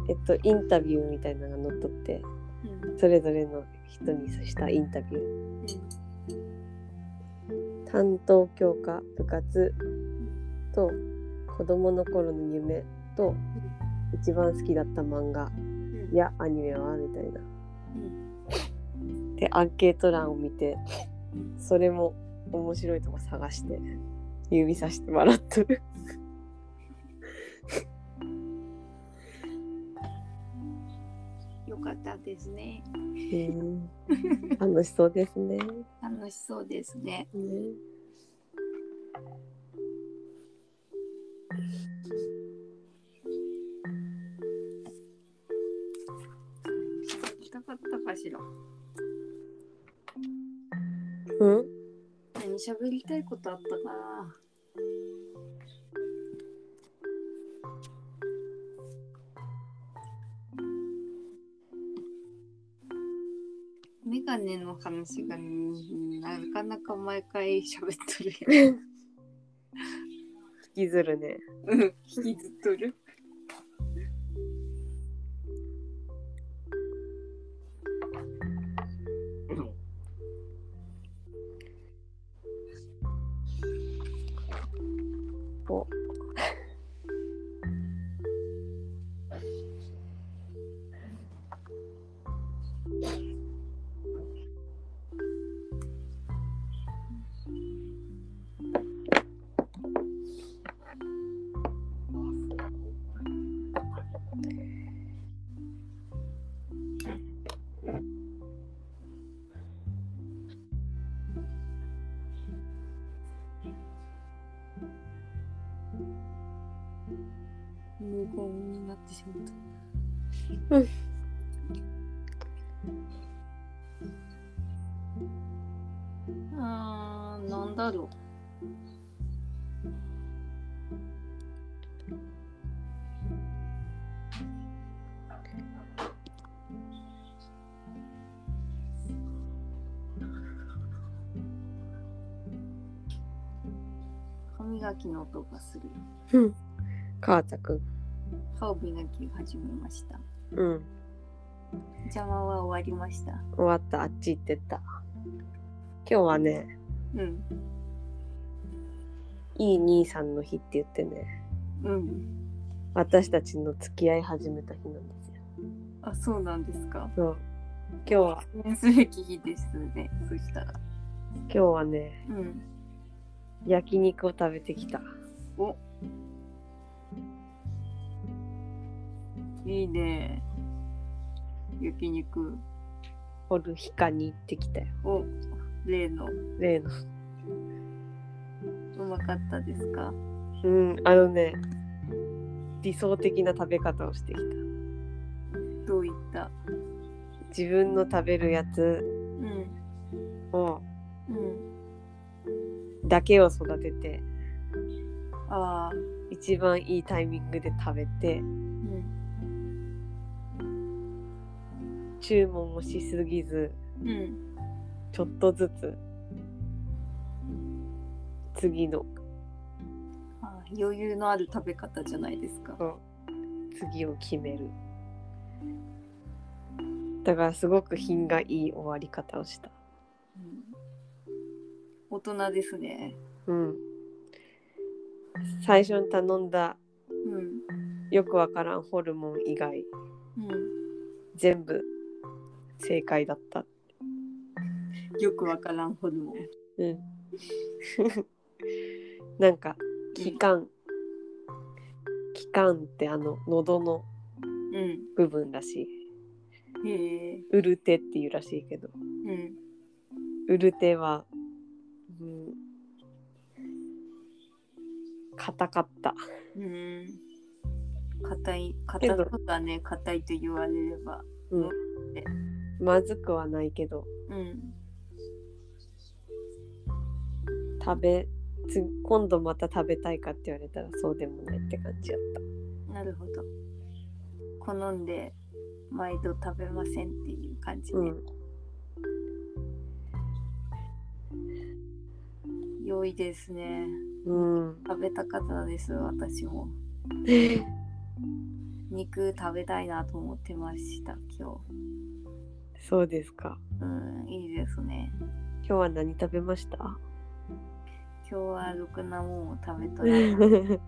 [SPEAKER 1] えっとインタビューみたいなのが載っとって
[SPEAKER 2] うん。
[SPEAKER 1] それぞれの人にしたインタビュー。担当教科部活と子供の頃の夢と一番好きだった漫画
[SPEAKER 2] うん。
[SPEAKER 1] やアニメはみたいな。
[SPEAKER 2] うん。
[SPEAKER 1] でアンケート欄を見てそれも面白いとこ探して指さして笑っとる。
[SPEAKER 2] よかったですね。
[SPEAKER 1] うん。楽しそうですね。
[SPEAKER 2] 楽しそうですね。
[SPEAKER 1] ね
[SPEAKER 2] したかったかしら。
[SPEAKER 1] うん？
[SPEAKER 2] 何喋りたいことあったかな？メガネの話がうんなかなか毎回喋っとるやん。
[SPEAKER 1] 引きずるね
[SPEAKER 2] うん、引きずっとる。あー、なんだろう。歯磨きの音がする。
[SPEAKER 1] うん。川田くん。
[SPEAKER 2] 歯を磨き始めました。
[SPEAKER 1] うん。
[SPEAKER 2] 邪魔は終わりました。
[SPEAKER 1] 終わった。あっち行ってった。今日はね、
[SPEAKER 2] うん。
[SPEAKER 1] いい兄さんの日って言ってね、
[SPEAKER 2] うん。
[SPEAKER 1] 私たちの付き合い始めた日なんですよ。
[SPEAKER 2] あ、そうなんですか。
[SPEAKER 1] そう。今日は、
[SPEAKER 2] 記念すべき日ですね。そしたら。
[SPEAKER 1] 今日はね、
[SPEAKER 2] うん。
[SPEAKER 1] 焼肉を食べてきた。
[SPEAKER 2] おいいね。焼肉。
[SPEAKER 1] ホルヒカに行ってきたよ。
[SPEAKER 2] お例の。
[SPEAKER 1] 例の。
[SPEAKER 2] うまかったですか？
[SPEAKER 1] うん、あのね、理想的な食べ方をしてきた。
[SPEAKER 2] どういった？
[SPEAKER 1] 自分の食べるやつ
[SPEAKER 2] うん。
[SPEAKER 1] を、
[SPEAKER 2] うん。
[SPEAKER 1] だけを育てて、
[SPEAKER 2] ああ。
[SPEAKER 1] 一番いいタイミングで食べて、
[SPEAKER 2] うん。
[SPEAKER 1] 注文もしすぎず、
[SPEAKER 2] うん。
[SPEAKER 1] ちょっとずつ、次の、
[SPEAKER 2] あー余裕のある食べ方じゃないですか。
[SPEAKER 1] 次を決める。だからすごく品がいい終わり方をした。
[SPEAKER 2] うん、大人ですね。
[SPEAKER 1] うん。最初に頼んだ
[SPEAKER 2] うん。
[SPEAKER 1] よくわからんホルモン以外
[SPEAKER 2] うん。
[SPEAKER 1] 全部正解だった。
[SPEAKER 2] よくわからんホルモン。
[SPEAKER 1] うん。なんか気管気管ってあの喉の
[SPEAKER 2] うん。
[SPEAKER 1] 部分らしい。
[SPEAKER 2] へえ。
[SPEAKER 1] ウルテっていうらしいけど、
[SPEAKER 2] うん。
[SPEAKER 1] ウルテは、うん、硬かった。
[SPEAKER 2] うん。硬い、硬そうだね、硬いと言われれば。
[SPEAKER 1] うん。まずくはないけど、
[SPEAKER 2] うん。
[SPEAKER 1] 食べつ今度また食べたいかって言われたらそうでもないって感じやった。
[SPEAKER 2] なるほど。好んで毎度食べませんっていう感じね。
[SPEAKER 1] うん。
[SPEAKER 2] 良いですね。
[SPEAKER 1] うん。
[SPEAKER 2] 食べたかったです、私も。肉食べたいなと思ってました、今
[SPEAKER 1] そうですか。
[SPEAKER 2] 日。うん、いいですね。
[SPEAKER 1] 今日は何食べました？
[SPEAKER 2] 今日はろくなもんを食べとら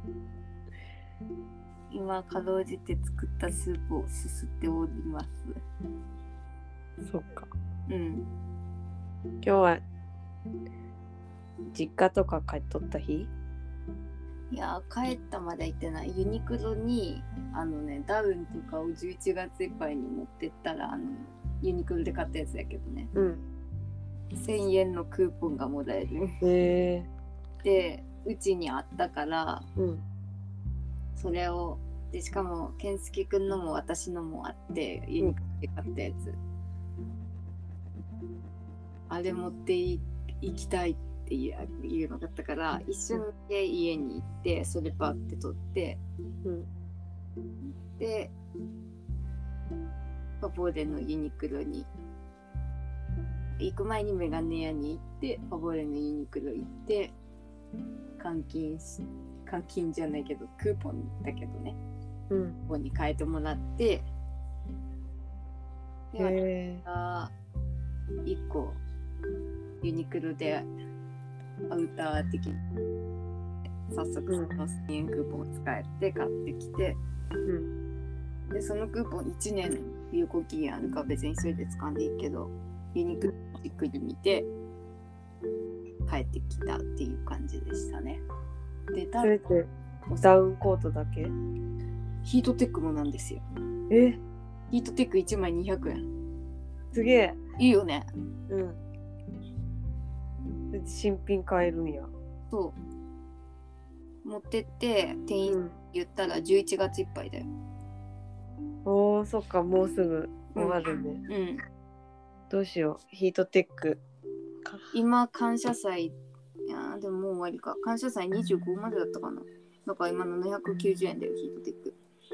[SPEAKER 2] 今、かろうじて作ったスープをすすっております。
[SPEAKER 1] そっか。
[SPEAKER 2] うん。
[SPEAKER 1] 今日は実家とか帰っとった日？
[SPEAKER 2] いやー帰ったまで行ってないユニクロにあのねダウンとかを11月いっぱいに持ってったらあのユニクロで買ったやつやけどね
[SPEAKER 1] うん。
[SPEAKER 2] 1000円のクーポンがもらえる
[SPEAKER 1] へえ
[SPEAKER 2] でうちにあったから
[SPEAKER 1] うん。
[SPEAKER 2] それをでしかも健介くんのも私のもあってユニクロで買ったやつ、あれ持ってい行きたいっていういうのだったから一瞬で家に行ってそれパって取って
[SPEAKER 1] うん。
[SPEAKER 2] でパポーレのユニクロに行く前にメガネ屋に行ってパポーレのユニクロ行って換金し換金じゃないけどクーポンだけどね
[SPEAKER 1] うん。
[SPEAKER 2] ここに変えてもらってで
[SPEAKER 1] へえ。
[SPEAKER 2] あ1個ユニクロでアウター的に早速その1000円クーポンを使えて買ってきて、
[SPEAKER 1] うん。
[SPEAKER 2] でそのクーポン1年有効期限あるから別にそれで使んでいいけどユニクロじっくり見て帰ってきたっていう感じでしたね。で
[SPEAKER 1] そ
[SPEAKER 2] ダ
[SPEAKER 1] れってダウンコートだけ？
[SPEAKER 2] ヒートテックもなんですよ。
[SPEAKER 1] え？
[SPEAKER 2] ヒートテック1枚200円。
[SPEAKER 1] すげえ。
[SPEAKER 2] いいよね。
[SPEAKER 1] うん。で新品買えるんや。
[SPEAKER 2] そう。持ってって店員
[SPEAKER 1] うん。
[SPEAKER 2] 言ったら11月いっぱいだよ。
[SPEAKER 1] おーそっかもうすぐ終わるね、
[SPEAKER 2] うん。
[SPEAKER 1] どうしよう。ヒートテック。か
[SPEAKER 2] 今感謝祭いやーでももう終わりか。感謝祭25までだったかな。だから今790円だよヒートテック。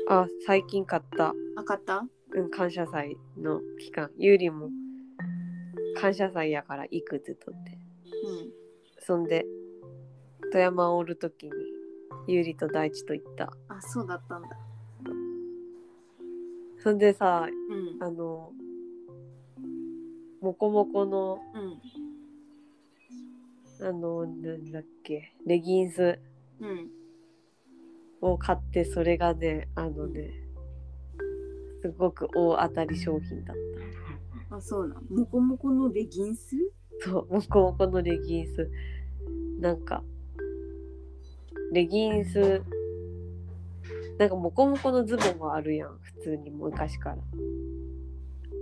[SPEAKER 1] あ最近買った。
[SPEAKER 2] あ買った？
[SPEAKER 1] うん感謝祭の期間。ゆうりも感謝祭やから行くってとって。
[SPEAKER 2] うん。
[SPEAKER 1] そんで富山おる時にゆうりと大地と行った。
[SPEAKER 2] あそうだったんだ。
[SPEAKER 1] そんでさ
[SPEAKER 2] うん。
[SPEAKER 1] あのもこもこの
[SPEAKER 2] うん
[SPEAKER 1] あのなんだっけレギンス。
[SPEAKER 2] うん。
[SPEAKER 1] を買ってそれがねあのねすごく大当たり商品だっ
[SPEAKER 2] あそうなんもこもこのレギンス？
[SPEAKER 1] たそうもこもこのレギンス。なんかレギンスなんかもこもこのズボンもあるやん普通に昔から。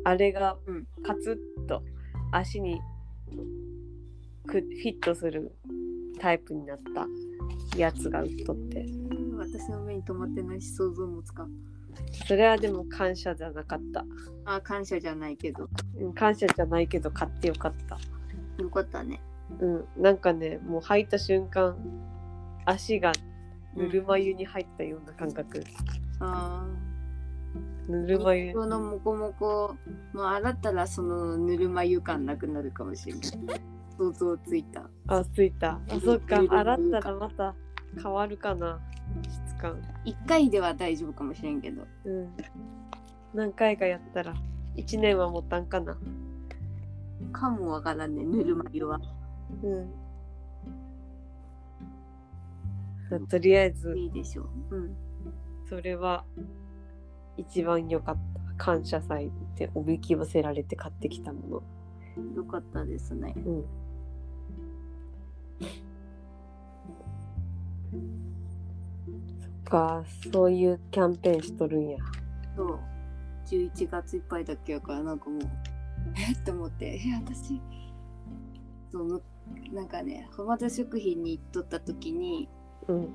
[SPEAKER 1] あれが
[SPEAKER 2] うん。
[SPEAKER 1] カツッと足にくフィットするタイプになったやつが売っとって。
[SPEAKER 2] 私の目に留まってないし想像もつかん。
[SPEAKER 1] それはでも感謝じゃなかった。
[SPEAKER 2] あ感謝じゃないけど。
[SPEAKER 1] うん感謝じゃないけど買ってよかった。
[SPEAKER 2] よかったね。
[SPEAKER 1] うんなんかねもう履いた瞬間足がぬるま湯に入ったような感覚、
[SPEAKER 2] あ
[SPEAKER 1] ぬるま湯。
[SPEAKER 2] このもこもこもう洗ったらそのぬるま湯感なくなるかもしれない想像ついた。
[SPEAKER 1] あついた。あそっか。洗ったらまた変わるかな。質感。
[SPEAKER 2] 1回では大丈夫かもしれんけど。
[SPEAKER 1] うん。何回かやったら。1年は持たんかな。
[SPEAKER 2] かもわからんねぬるま湯は。
[SPEAKER 1] うん。とりあえず。
[SPEAKER 2] いいでしょう。うん。
[SPEAKER 1] それは一番良かった。感謝祭っておびき寄せられて買ってきたもの。
[SPEAKER 2] よかったですね。
[SPEAKER 1] うんそっかそういうキャンペーンしとるんや。
[SPEAKER 2] そう。11月いっぱいだっけやからなんかもう えっ？と思って。え私そうむなんかね浜田食品に行っとった時に
[SPEAKER 1] うん。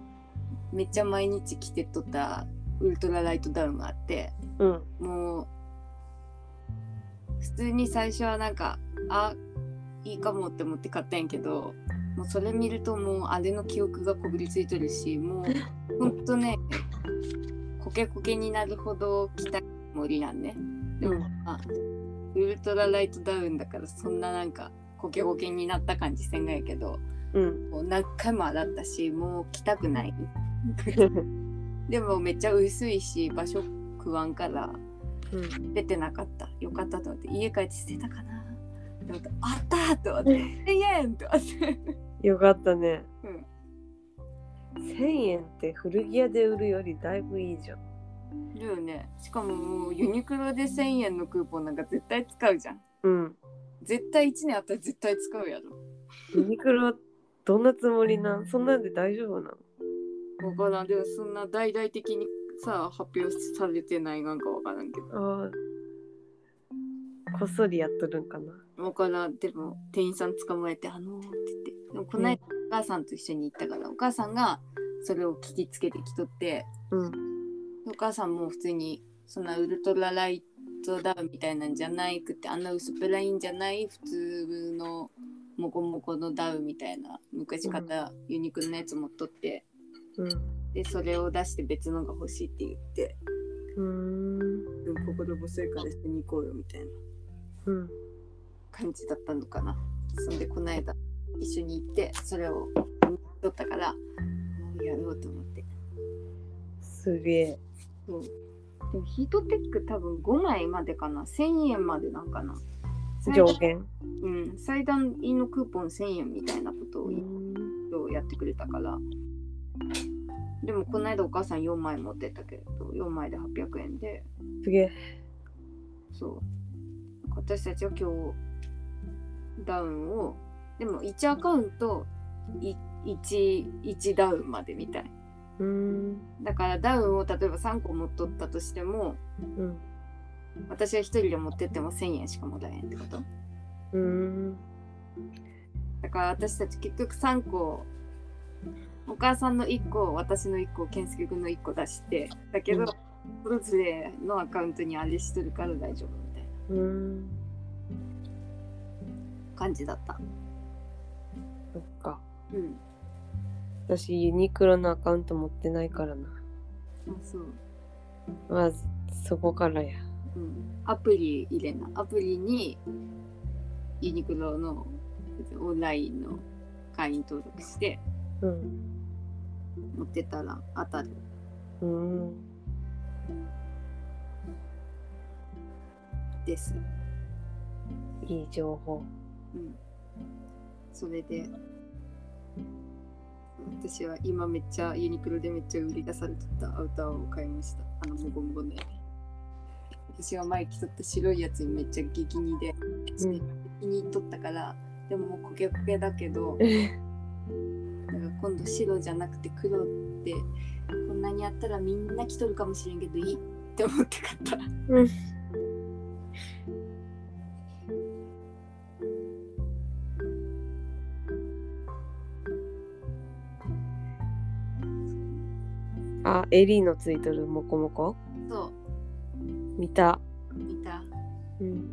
[SPEAKER 2] めっちゃ毎日着てっとったウルトラライトダウンがあって
[SPEAKER 1] うん。
[SPEAKER 2] もう普通に最初はなんかあいいかもって思って買ったんやけどもうそれ見るともうあれの記憶がこびりついてるしもうほんとね コケコケになるほど着た森なんね。でも、
[SPEAKER 1] うん
[SPEAKER 2] まあウルトラライトダウンだからそんななんかコケコケになった感じせんがやけど
[SPEAKER 1] うん。
[SPEAKER 2] もう何回も洗ったしもう着たくない。でもめっちゃ薄いし場所食わんから
[SPEAKER 1] うん。
[SPEAKER 2] 出てなかった。よかったと思って家帰って捨てたかな。って思ってあったーと思って1000円と思って
[SPEAKER 1] よかったね。
[SPEAKER 2] うん。
[SPEAKER 1] 1000円って古着屋で売るよりだいぶいいじゃん。
[SPEAKER 2] だよね。しかももうユニクロで1000円のクーポンなんか絶対使うじゃん。
[SPEAKER 1] うん。
[SPEAKER 2] 絶対1年あったら絶対使うやろ。
[SPEAKER 1] ユニクロどんなつもりなん？そんなんで大丈夫なの？
[SPEAKER 2] わからん。でもそんな大々的にさ発表されてないなんかわからんけど。
[SPEAKER 1] ああこっそりやっとるんかな。
[SPEAKER 2] わからんでも店員さん捕まえて「あのー」って言って。でもこの間お母さんと一緒に行ったからお母さんがそれを聞きつけてきとって
[SPEAKER 1] うん
[SPEAKER 2] お母さんも普通にそんなウルトラライトダウンみたいなんじゃないくてあんな薄っぺらいんじゃない普通のモコモコのダウンみたいな昔買ったユニクロのやつ持っとって、
[SPEAKER 1] うん
[SPEAKER 2] でそれを出して別のが欲しいって言って
[SPEAKER 1] うーん。
[SPEAKER 2] 心細いから一緒に行こうよみたいな。
[SPEAKER 1] うん
[SPEAKER 2] 感じだったのかな。そんでこの間一緒に行ってそれを取ったからもうやろうと思って。
[SPEAKER 1] すげえ。
[SPEAKER 2] そう。でもヒートテック多分5枚までかな。1000円までなんかな。
[SPEAKER 1] 上限
[SPEAKER 2] うん、最大のクーポン1000円みたいなことをやってくれたから、でもこの間お母さん4枚持ってったけど4枚で800円で。す
[SPEAKER 1] げえ。
[SPEAKER 2] そう私たちは今日ダウンをでも1アカウントい 1, 1ダウンまでみたい。
[SPEAKER 1] うーん。
[SPEAKER 2] だからダウンを例えば3個持っとったとしても、
[SPEAKER 1] うん。
[SPEAKER 2] 私は1人で持ってっても1000円しかもらえんってこと？
[SPEAKER 1] うーん。
[SPEAKER 2] だから私たち結局3個、お母さんの1個、私の1個、健介君の1個出して、だけど、
[SPEAKER 1] うん。
[SPEAKER 2] それぞれのアカウントにあれしとるから大丈夫
[SPEAKER 1] うーん
[SPEAKER 2] 感じだった。
[SPEAKER 1] そっか
[SPEAKER 2] うん。
[SPEAKER 1] 私ユニクロのアカウント持ってないからな
[SPEAKER 2] あそう。
[SPEAKER 1] まずそこからや
[SPEAKER 2] うん。アプリ入れな。アプリにユニクロのオンラインの会員登録して
[SPEAKER 1] うん
[SPEAKER 2] 持ってたら当たる。
[SPEAKER 1] うーん
[SPEAKER 2] です。
[SPEAKER 1] いい情報
[SPEAKER 2] うん。それで、私は今めっちゃユニクロでめっちゃ売り出されてたアウターを買いました。あのもごもごのやつ私は前着とった白いやつにめっちゃ激似で、
[SPEAKER 1] うん
[SPEAKER 2] 気に入っとったから、でももうコケコケだけど、なんか今度白じゃなくて黒ってこんなにやったらみんな着とるかもしれんけどいいって思って買った。
[SPEAKER 1] うんあエリーのついとるモコモコ
[SPEAKER 2] そう、
[SPEAKER 1] 見た。
[SPEAKER 2] 見た。
[SPEAKER 1] うん。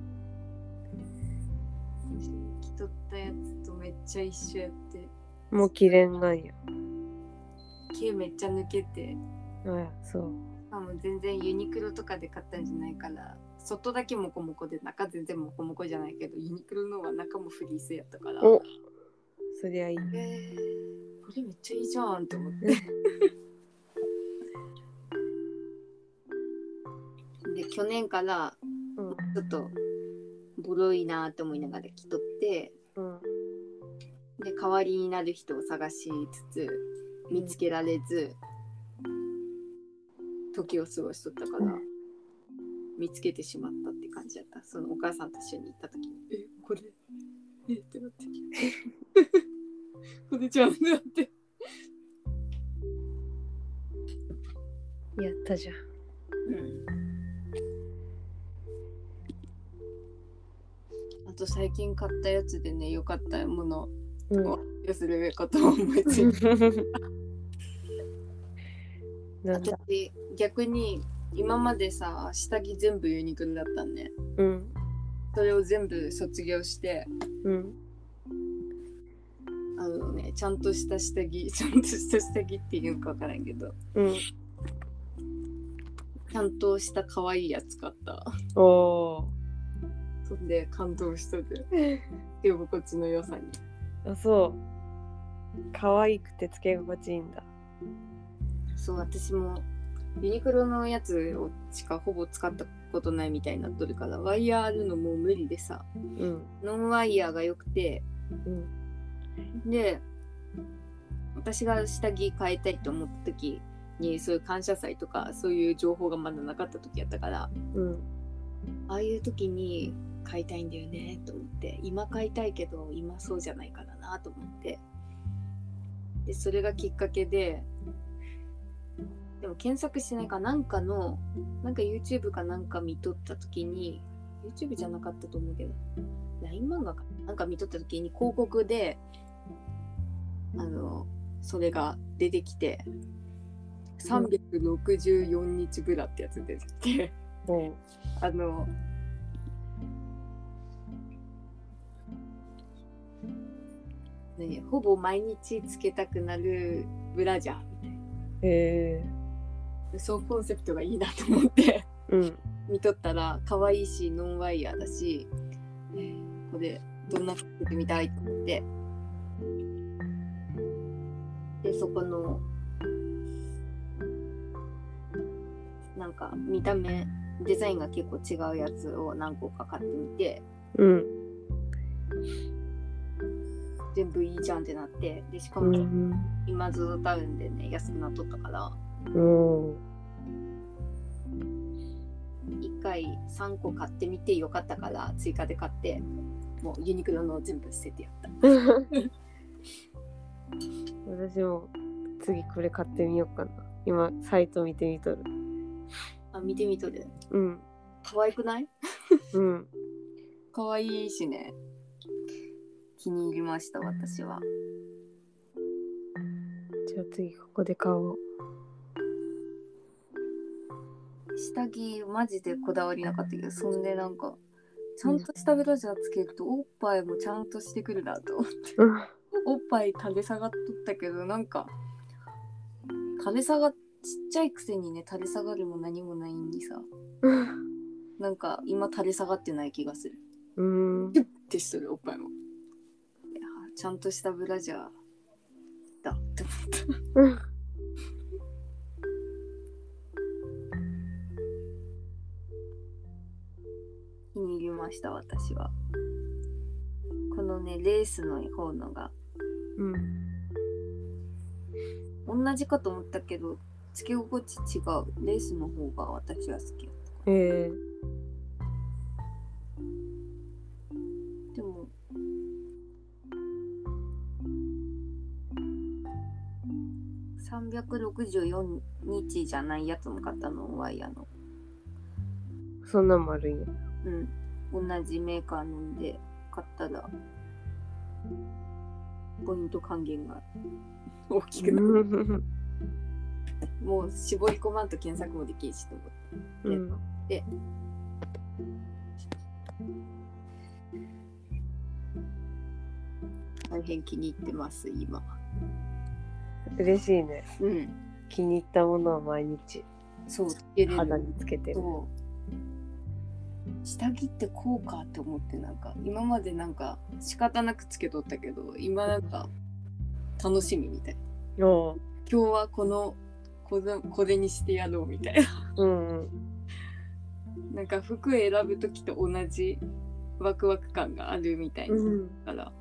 [SPEAKER 2] 着とったやつとめっちゃ一緒やって。
[SPEAKER 1] もう着れんがんや。
[SPEAKER 2] 毛めっちゃ抜けて。
[SPEAKER 1] あやそう。
[SPEAKER 2] しかも全然ユニクロとかで買ったんじゃないから外だけモコモコで中全然モコモコじゃないけどユニクロのは中もフリースやったから。
[SPEAKER 1] お。そりゃいい。
[SPEAKER 2] えー、これめっちゃいいじゃんって思って。で去年から
[SPEAKER 1] うん。
[SPEAKER 2] ちょっとボロいなって思いながら着とって
[SPEAKER 1] うん。
[SPEAKER 2] で代わりになる人を探しつつ見つけられず、時を過ごしとったから、見つけてしまったって感じだった。そのお母さんと一緒に行った時に「えこれえってなって。これじゃんってなって。
[SPEAKER 1] やったじゃん。
[SPEAKER 2] うん。あと最近買ったやつでね良かったもの
[SPEAKER 1] うん。
[SPEAKER 2] を要することを思いついて
[SPEAKER 1] なんだ。
[SPEAKER 2] 私逆に今までさ下着全部ユニクロだったんね。
[SPEAKER 1] うん。
[SPEAKER 2] それを全部卒業して
[SPEAKER 1] うん。
[SPEAKER 2] あのねちゃんとした下着 ちゃんとした下着っていうかわからんけど。
[SPEAKER 1] うん。
[SPEAKER 2] ちゃんとした可愛いやつ買った。
[SPEAKER 1] おー。
[SPEAKER 2] そんで感動したで着 心地の良さに。
[SPEAKER 1] あそう。可愛くてつけ心地いいんだ。
[SPEAKER 2] そう私もユニクロのやつをしかほぼ使ったことないみたいになっとるからワイヤーあるのもう無理でさ
[SPEAKER 1] うん
[SPEAKER 2] ノンワイヤーが良くて
[SPEAKER 1] うん。
[SPEAKER 2] で私が下着変えたいと思った時にそういう感謝祭とかそういう情報がまだなかった時やったから
[SPEAKER 1] うん。
[SPEAKER 2] ああいう時に買いたいんだよねと思って今買いたいけど今そうじゃないからなと思って。でそれがきっかけででも検索しないかなんかのなんか YouTube かなんか見とった時に YouTube じゃなかったと思うけど LINE 漫画かなんか見とった時に広告であのそれが出てきて364日ブラってやつ出てきてあの何ほぼ毎日つけたくなるブラジャーみたい
[SPEAKER 1] へえ
[SPEAKER 2] なそうコンセプトがいいなと思って。
[SPEAKER 1] うん。
[SPEAKER 2] 見とったら可愛いしノンワイヤーだし、えーこれどんな服着てみたいと思って。でそこのなんか見た目デザインが結構違うやつを何個か買ってみて。
[SPEAKER 1] うん。
[SPEAKER 2] 全部いいじゃんってなって。でしかも
[SPEAKER 1] うん。
[SPEAKER 2] 今ズドタウンでね安くなっとったから。
[SPEAKER 1] うん
[SPEAKER 2] 1回3個買ってみてよかったから追加で買ってもうユニクロの全部捨ててやった。
[SPEAKER 1] 私も次これ買ってみようかな。今サイト見てみとる。
[SPEAKER 2] あ見てみとる？
[SPEAKER 1] うん。
[SPEAKER 2] 可愛くない？
[SPEAKER 1] うん。
[SPEAKER 2] 可愛いしね。気に入りました私は。
[SPEAKER 1] じゃあ次ここで買おう
[SPEAKER 2] 下着マジでこだわりなかったけどそんでなんかちゃんとしたブラジャーつけるとおっぱいもちゃんとしてくるなと思って。
[SPEAKER 1] うん。
[SPEAKER 2] おっぱい垂れ下がっとったけどなんか垂れ下がちっちゃいくせにね垂れ下がるも何もないんにさ。なんか今垂れ下がってない気がする。
[SPEAKER 1] うん。
[SPEAKER 2] ピュッてしとるおっぱいも。いやちゃんとしたブラジャーだって思ったした私は。このねレースの方のが。
[SPEAKER 1] うん。
[SPEAKER 2] 同じかと思ったけどつけ心地違う。レースの方が私は好きやった。
[SPEAKER 1] え。
[SPEAKER 2] でも364日じゃないやつも買ったのワイヤーの。
[SPEAKER 1] ー、そんなんもあるんや。
[SPEAKER 2] うん同じメーカーので買ったらポイント還元が大きくなる。
[SPEAKER 1] う ん
[SPEAKER 2] もう絞り込まんと検索もできんしと思って。
[SPEAKER 1] うん。
[SPEAKER 2] 大変気に入ってます今。
[SPEAKER 1] 嬉しいね。
[SPEAKER 2] うん。
[SPEAKER 1] 気に入ったものは毎日。
[SPEAKER 2] そう
[SPEAKER 1] 肌につけてる。
[SPEAKER 2] そう下着ってこうかって思ってなんか今までなんか仕方なくつけとったけど今なんか楽しみみたい
[SPEAKER 1] おう。
[SPEAKER 2] 今日はこのこれこれにしてやろうみたいな。
[SPEAKER 1] うんうん。
[SPEAKER 2] なんか服選ぶ時と同じワクワク感があるみたいな。
[SPEAKER 1] うん。
[SPEAKER 2] から、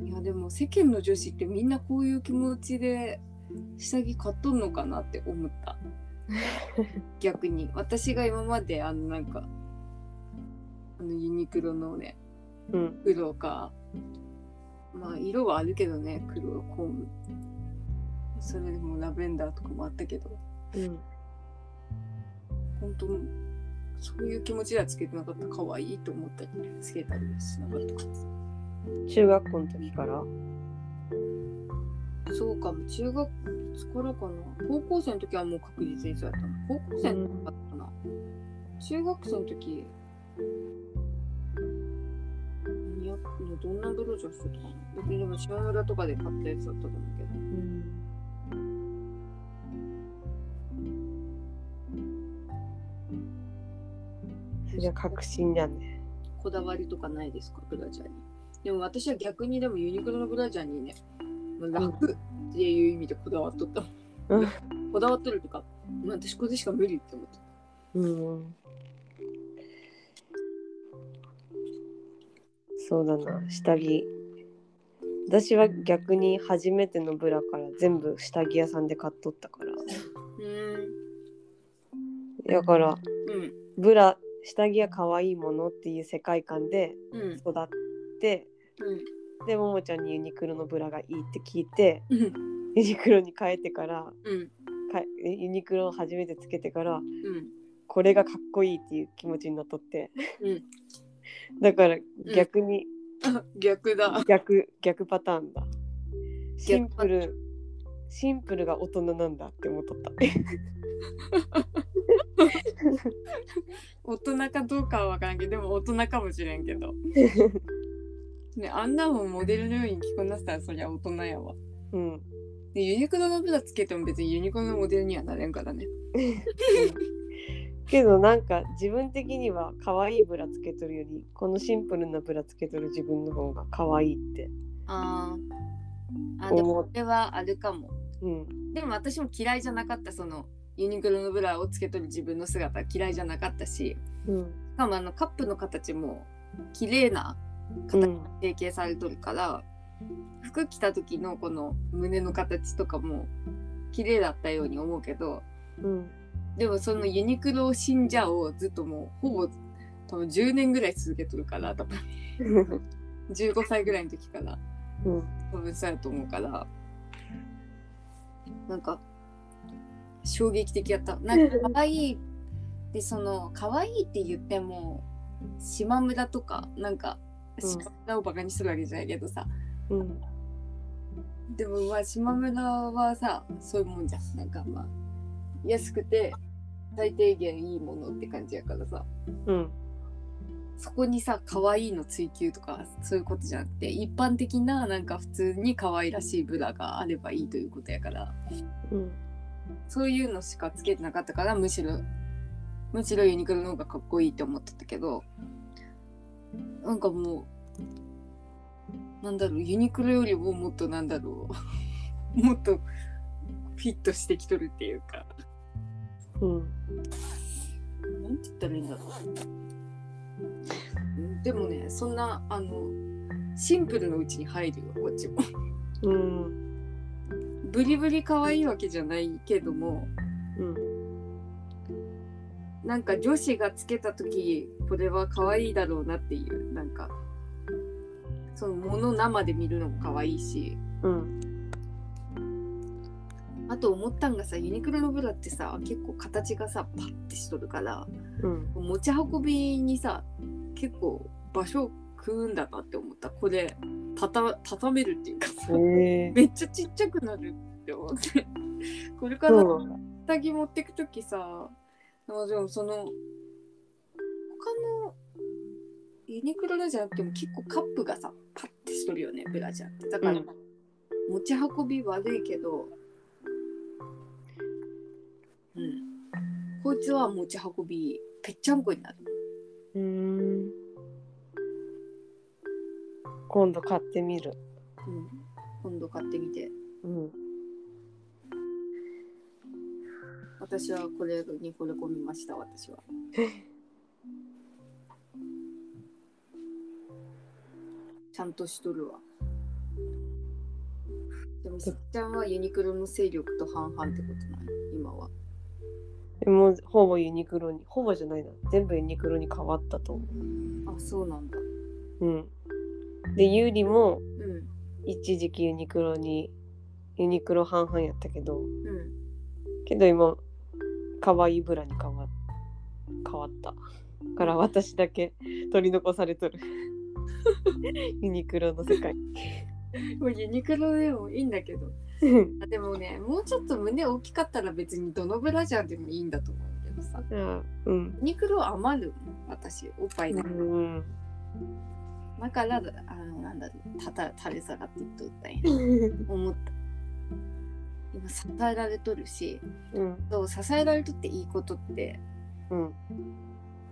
[SPEAKER 2] いやでも世間の女子ってみんなこういう気持ちで下着買っとんのかなって思った逆に。私が今まであのなんかあのユニクロのね
[SPEAKER 1] うん。
[SPEAKER 2] 黒かまあ色はあるけどね黒紺それでもラベンダーとかもあったけど。
[SPEAKER 1] うん。
[SPEAKER 2] 本当そういう気持ちではつけてなかった。可愛いと思ったりつけたりはしなかった。です
[SPEAKER 1] 中学校の時から？
[SPEAKER 2] そうかも。中学いつからかな。高校生の時はもう確実にそうやったな。高校生の時かな、中学生の時何やっどんなブロジャーしてたかな別にでも島村とかで買ったやつだったと思うけど。
[SPEAKER 1] うん。じゃあ確信じゃね。
[SPEAKER 2] こだわりとかないですかブラジャーに？でも私は逆にでもユニクロのブラジャーにね楽っていう意味でこだわっとった、
[SPEAKER 1] うん。
[SPEAKER 2] こだわっとるとかまあ私これしか無理って思って
[SPEAKER 1] うん。そうだな。下着。私は逆に初めてのブラから全部下着屋さんで買っとったから。
[SPEAKER 2] うん。
[SPEAKER 1] だから
[SPEAKER 2] うん。
[SPEAKER 1] ブラ下着は可愛いものっていう世界観で
[SPEAKER 2] うん。
[SPEAKER 1] 育って
[SPEAKER 2] うん
[SPEAKER 1] でももちゃんにユニクロのブラがいいって聞いて
[SPEAKER 2] うん。
[SPEAKER 1] ユニクロに変えてから
[SPEAKER 2] うん。
[SPEAKER 1] かユニクロを初めてつけてから
[SPEAKER 2] うん。
[SPEAKER 1] これがかっこいいっていう気持ちになっとって。
[SPEAKER 2] うん。
[SPEAKER 1] だから逆に
[SPEAKER 2] あ逆だ。
[SPEAKER 1] 逆逆パターンだ。シンプルシンプルが大人なんだって思っとった。
[SPEAKER 2] 大人かどうかは分からんけどでも大人かもしれんけど ねあんなもんモデルのように着こなせたらそりゃ大人やわ。
[SPEAKER 1] うん。
[SPEAKER 2] でユニクロのブラつけても別にユニクロのモデルにはなれんからね。
[SPEAKER 1] けどなんか自分的には可愛いブラつけとるよりこのシンプルなブラつけとる自分の方が可愛いって
[SPEAKER 2] あー。あでもこれはあるかも。
[SPEAKER 1] うん。
[SPEAKER 2] でも私も嫌いじゃなかったそのユニクロのブラをつけとる自分の姿は嫌いじゃなかったし
[SPEAKER 1] うん
[SPEAKER 2] しかもあのカップの形も綺麗な
[SPEAKER 1] うん。
[SPEAKER 2] 成形されとるから服着た時のこの胸の形とかも綺麗だったように思うけど
[SPEAKER 1] うん。
[SPEAKER 2] でもそのユニクロ信者をずっともうほぼ多分10年ぐらい続けとるから多分15歳ぐらいの時から
[SPEAKER 1] うん。
[SPEAKER 2] 多分そうやと思うから。なんか衝撃的やった。なんか 可愛い。でその可愛いって言っても島村とかなんか
[SPEAKER 1] うん
[SPEAKER 2] 島村をバカにするわけじゃないけどさ、
[SPEAKER 1] うん。
[SPEAKER 2] でもまあ島村はさそういうもんじゃん。なんかまあ安くて最低限いいものって感じやからさ。
[SPEAKER 1] うん。
[SPEAKER 2] そこにさ可愛いの追求とかそういうことじゃなくて一般的ななんか普通に可愛らしいブラがあればいいということやから。
[SPEAKER 1] うん。
[SPEAKER 2] そういうのしかつけてなかったからむしろむしろユニクロの方がかっこいいって思ってたけどなんかもうなんだろうユニクロよりももっとなんだろう もっとフィットしてきとるっていうか。
[SPEAKER 1] うん。
[SPEAKER 2] なんて言ったらいいんだろう。うんでもねそんなあのシンプルのうちに入るよこっちも。
[SPEAKER 1] うん。
[SPEAKER 2] ブリブリ可愛いわけじゃないけども
[SPEAKER 1] うん
[SPEAKER 2] なんか女子がつけた時これは可愛いだろうなっていうなんか。そのもの生で見るのも可愛いし。
[SPEAKER 1] うん。
[SPEAKER 2] あと思ったんがさユニクロのブラってさ結構形がさパッてしとるから
[SPEAKER 1] うん。
[SPEAKER 2] 持ち運びにさ結構場所食うんだなって思った。これたた畳めるっていうかさめっちゃちっちゃくなるって思って。これから下着持ってくときさあでもその他のユニクロのじゃなくても結構カップがさパッてしとるよねブラジャーって。だから、
[SPEAKER 1] うん。
[SPEAKER 2] 持ち運び悪いけどうん。こいつは持ち運びぺっちゃんこになる。
[SPEAKER 1] うーん。今度買ってみる。
[SPEAKER 2] うん。今度買ってみて。
[SPEAKER 1] うん
[SPEAKER 2] 私はこれに惚れ込みました私は。ちゃんとしとるわ。でもさっちゃんはユニクロの勢力と半々ってことない？今は。
[SPEAKER 1] でもほぼユニクロにほぼじゃないな。全部ユニクロに変わったと。思
[SPEAKER 2] あそうなんだ。
[SPEAKER 1] ううん。でユーリも
[SPEAKER 2] うん。
[SPEAKER 1] 一時期ユニクロにユニクロ半々やったけど。
[SPEAKER 2] うん。
[SPEAKER 1] けど今可愛いブラに変わ変わった。から私だけ取り残されとる。ユニクロの世界。
[SPEAKER 2] もうユニクロでもいいんだけど。あでもねもうちょっと胸大きかったら別にどのブラジャーでもいいんだと思うけどさ。
[SPEAKER 1] あうん。
[SPEAKER 2] ユニクロ余る私おっぱいで、
[SPEAKER 1] うん。
[SPEAKER 2] だからあのなんだたた垂れ下がっていっとったんや。思った今支えられとるし
[SPEAKER 1] うん。
[SPEAKER 2] そう支えられとっていいことって
[SPEAKER 1] うん。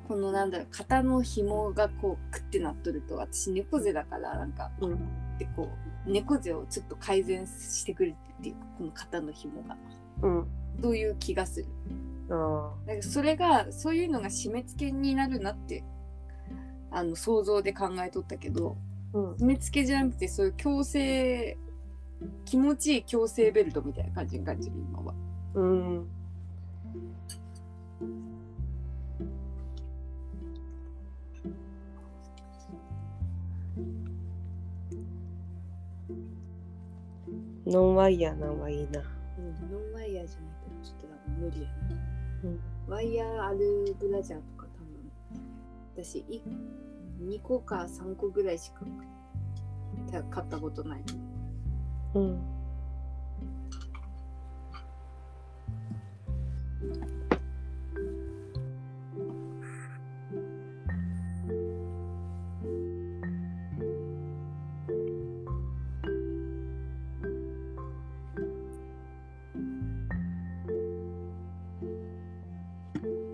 [SPEAKER 2] このなんだろう肩の紐がこうクッてなっとると私猫背だからなんか
[SPEAKER 1] うん。
[SPEAKER 2] でこう猫背をちょっと改善してくれてっていうかこの肩の紐が。
[SPEAKER 1] うん。
[SPEAKER 2] そういう気がする？
[SPEAKER 1] あ
[SPEAKER 2] だからそれがそういうのが締め付けになるなってあの想像で考えとったけど
[SPEAKER 1] ーうん。
[SPEAKER 2] 締め付けじゃなくてそういう強制気持ちいい強制ベルトみたいな感じに感じる今は
[SPEAKER 1] うんノンワイヤーなんはいいな。
[SPEAKER 2] うん、ノンワイヤーじゃないとちょっと多分無理やな。
[SPEAKER 1] うん
[SPEAKER 2] ワイヤーあるブラジャーとか多分私い2個か3個ぐらいしかた買ったことない。
[SPEAKER 1] うん。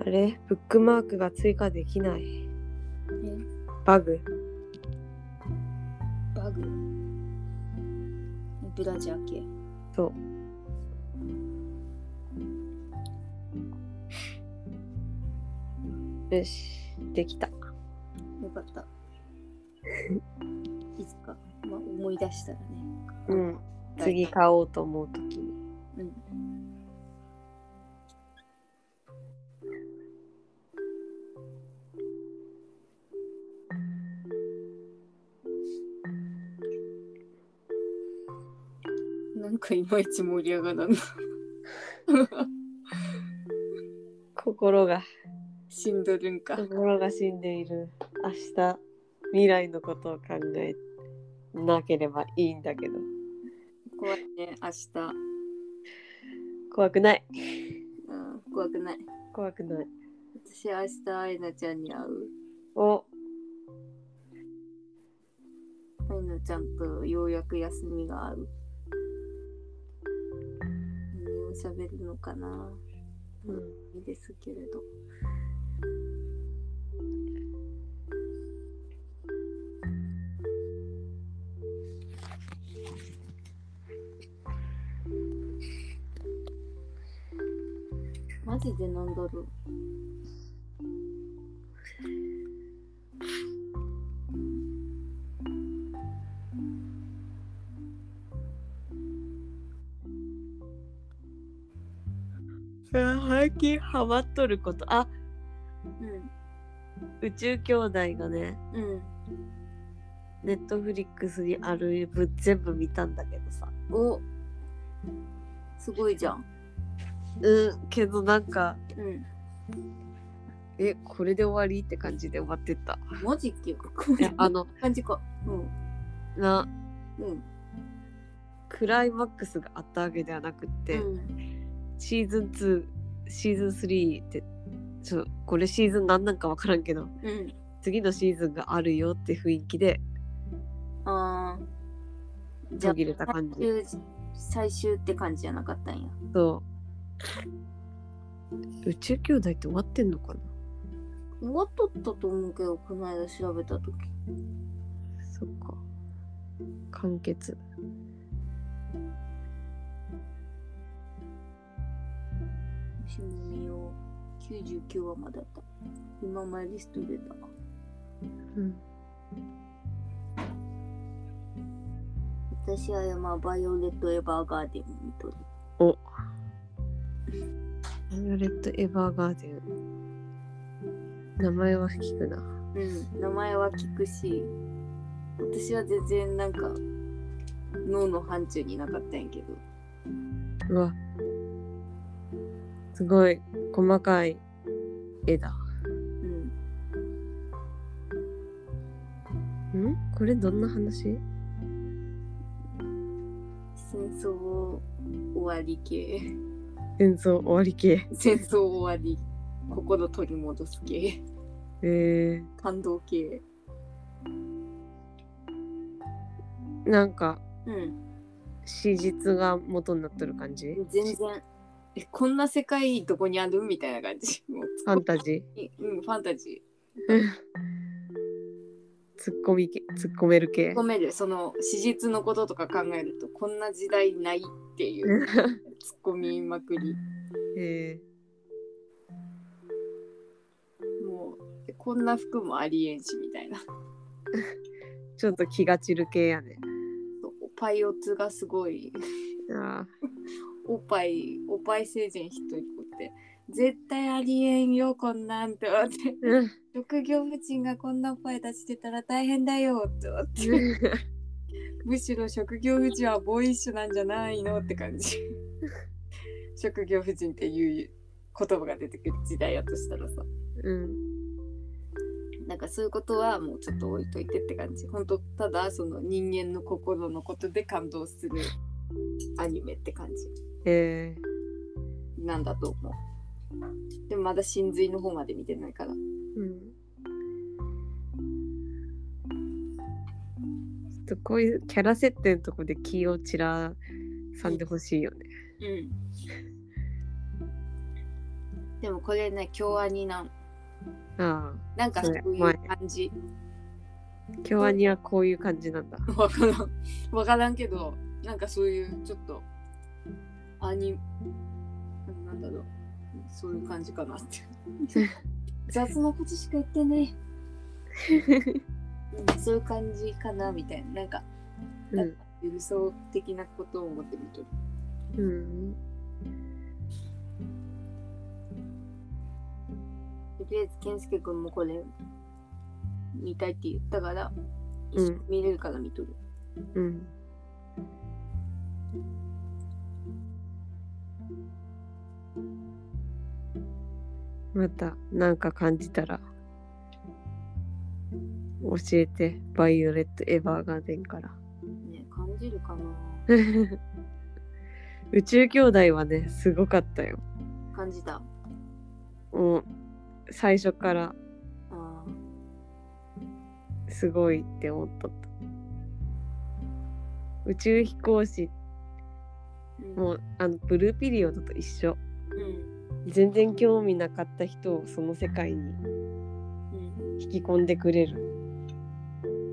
[SPEAKER 1] あれ？ブックマークが追加できない。バグ。
[SPEAKER 2] バグ？ブラジャー系。
[SPEAKER 1] そう。よし、できた。
[SPEAKER 2] よかった。いつか、まあ、思い出したらね。
[SPEAKER 1] うん。次買おうと思うときに。
[SPEAKER 2] うん。かいまいち盛り上がらんな。
[SPEAKER 1] 心が、
[SPEAKER 2] しんどるんか。
[SPEAKER 1] 心が死んでいる。明日、未来のことを考えなければいいんだけど。
[SPEAKER 2] 怖いね、明日。
[SPEAKER 1] 怖くない。
[SPEAKER 2] うん。怖くない。
[SPEAKER 1] 怖くない。
[SPEAKER 2] 私明日アイナちゃんに会う。
[SPEAKER 1] お
[SPEAKER 2] アイナちゃんとようやく休みがある。何を喋るのかな
[SPEAKER 1] うん。
[SPEAKER 2] いいですけれど。マジで飲んどる。
[SPEAKER 1] 最近ハマっとること。あ、
[SPEAKER 2] う
[SPEAKER 1] 宇宙兄弟がね、
[SPEAKER 2] ん。うん。
[SPEAKER 1] ネットフリックスにある分全部見たんだけどさ。
[SPEAKER 2] おすごいじゃん。
[SPEAKER 1] うん、けどなんか、
[SPEAKER 2] うん。
[SPEAKER 1] え、これで終わりって感じで終わってった。
[SPEAKER 2] マジっけ？こ
[SPEAKER 1] いや、あの、
[SPEAKER 2] 感じか。うん。
[SPEAKER 1] な、
[SPEAKER 2] うん。
[SPEAKER 1] クライマックスがあったわけではなくって、
[SPEAKER 2] うん
[SPEAKER 1] シーズン2、シーズン3って、ちょこれシーズン何なんかわからんけど、
[SPEAKER 2] うん。
[SPEAKER 1] 次のシーズンがあるよって雰囲気で
[SPEAKER 2] ああ。
[SPEAKER 1] 途切れた感じ。
[SPEAKER 2] 最終最終って感じじゃなかったんや。
[SPEAKER 1] そう。宇宙兄弟って終わってんのかな？
[SPEAKER 2] 終わっとったと思うけど、この間調べたとき。
[SPEAKER 1] そっか。完結。
[SPEAKER 2] 私も見よう。99話までだった。今前リスト出た。
[SPEAKER 1] うん。
[SPEAKER 2] 私はまあバイオレット・エヴァーガーデン見とる。
[SPEAKER 1] お。バイオレット・エヴァーガーデン。名前は聞くな。
[SPEAKER 2] うん、名前は聞くし、私は全然なんか脳の範疇になかったんやけど。
[SPEAKER 1] うわ。すごい細かい絵だ。
[SPEAKER 2] うん。
[SPEAKER 1] ん？これどんな話？
[SPEAKER 2] 戦争終わり系。
[SPEAKER 1] 戦争終わり系。
[SPEAKER 2] 戦争終わり。心取り戻す系。
[SPEAKER 1] え
[SPEAKER 2] 感動系。
[SPEAKER 1] ー、なんか
[SPEAKER 2] うん。
[SPEAKER 1] 史実が元になっとる感じ？
[SPEAKER 2] 全然。え、こんな世界どこにある？みたいな感じ。もう
[SPEAKER 1] ファンタジ
[SPEAKER 2] ーうん、ファンタジ
[SPEAKER 1] ーツッコミ系ツッコめる
[SPEAKER 2] ー。
[SPEAKER 1] 系
[SPEAKER 2] 込める、その史実のこととか考えると、こんな時代ないっていうツッコミまくり。
[SPEAKER 1] え
[SPEAKER 2] もう、こんな服もありえんしみたいな。
[SPEAKER 1] ー、ちょっと気が散る系やね
[SPEAKER 2] そうパイオツがすごい。
[SPEAKER 1] あ
[SPEAKER 2] おっぱい、おっぱい成人一人っ子って、絶対ありえんよ、こんなんって思って。
[SPEAKER 1] ー
[SPEAKER 2] 職業婦人がこんなおっぱい出してたら大変だよって思って。むしろ職業婦人はボーイッシュなんじゃないのって感じ。職業婦人っていう言葉が出てくる時代やとしたらさ。
[SPEAKER 1] うん
[SPEAKER 2] なんかそういうことはもうちょっと置いといてって感じ。本当ただその人間の心のことで感動するアニメって感じ
[SPEAKER 1] え
[SPEAKER 2] なんだと思う。でもまだ真髄の方まで見てないから。
[SPEAKER 1] ー、うんちょっとこういうキャラ設定のとこで気を散らさんでほしいよね。
[SPEAKER 2] うん。でもこれね、京アニなん。
[SPEAKER 1] あ
[SPEAKER 2] なんかそういう
[SPEAKER 1] 前
[SPEAKER 2] 感じ。
[SPEAKER 1] あ、京アニはこういう感じなんだ。
[SPEAKER 2] わからん。わからんけど、なんかそういうちょっと、アニ、なんだろう。そういう感じかなって。雑なことしか言ってね。うんそういう感じかなみたいな。なんか、
[SPEAKER 1] うん。
[SPEAKER 2] 理想的なことを思ってみとる。
[SPEAKER 1] うん。
[SPEAKER 2] とりあえず健介君もこれ見たいって言ったから、見れるから見とる。
[SPEAKER 1] うん。また何か感じたら教えてバイオレット・エヴァーガーデンから。
[SPEAKER 2] ね、感じるかな。
[SPEAKER 1] 宇宙兄弟はねすごかったよ。
[SPEAKER 2] 感じた。
[SPEAKER 1] もう最初から
[SPEAKER 2] あ
[SPEAKER 1] すごいって思っとった。宇宙飛行士もうあのブルーピリオドと一緒。
[SPEAKER 2] うん。
[SPEAKER 1] 全然興味なかった人をその世界に
[SPEAKER 2] うん。
[SPEAKER 1] 引き込んでくれる。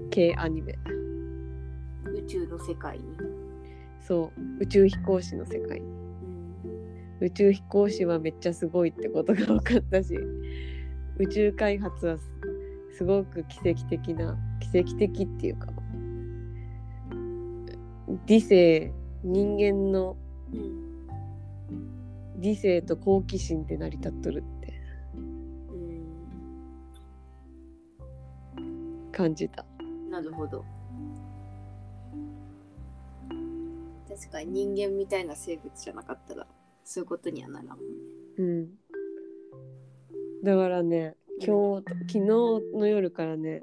[SPEAKER 1] 系アニメ。
[SPEAKER 2] 宇宙の世界に、
[SPEAKER 1] そう。宇宙飛行士の世界
[SPEAKER 2] うん、
[SPEAKER 1] 宇宙飛行士はめっちゃすごいってことが分かったし宇宙開発はすすごく奇跡的な奇跡的っていうか理性人間の
[SPEAKER 2] うん。
[SPEAKER 1] 理性と好奇心で成り立っとるって。
[SPEAKER 2] うん
[SPEAKER 1] 感じた。
[SPEAKER 2] なるほど。確かに人間みたいな生物じゃなかったらそういうことにはならんもんね。
[SPEAKER 1] うん。だからね今日昨日の夜からね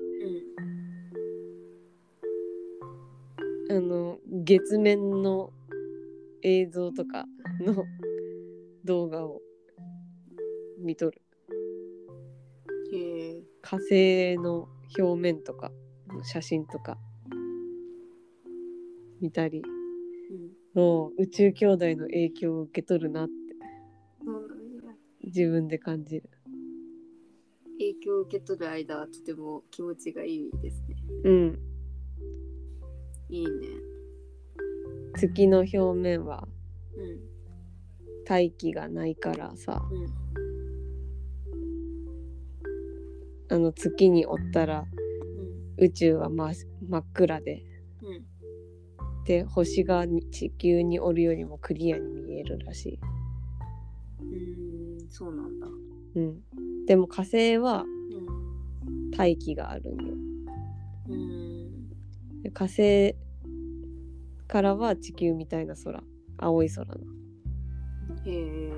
[SPEAKER 1] あの月面の映像とかの動画を見とる。火星の表面とかの写真とか見たり
[SPEAKER 2] うん
[SPEAKER 1] の宇宙兄弟の影響を受け取るなって。自分で感じる。
[SPEAKER 2] 影響を受け取る間はとても気持ちがいいですね。
[SPEAKER 1] うん
[SPEAKER 2] いいね。
[SPEAKER 1] 月の表面は
[SPEAKER 2] うん。
[SPEAKER 1] 大気がないからさ。
[SPEAKER 2] うん。
[SPEAKER 1] あの月におったら
[SPEAKER 2] うん。
[SPEAKER 1] 宇宙は真真っ暗で。
[SPEAKER 2] うん。
[SPEAKER 1] で星がに地球におるよりもクリアに見えるらしい、
[SPEAKER 2] うんそうなんだ。
[SPEAKER 1] うん、でも火星は
[SPEAKER 2] うん。
[SPEAKER 1] 大気があるんよ。
[SPEAKER 2] うん。
[SPEAKER 1] で火星からは地球みたいな空。青い空の
[SPEAKER 2] へえ。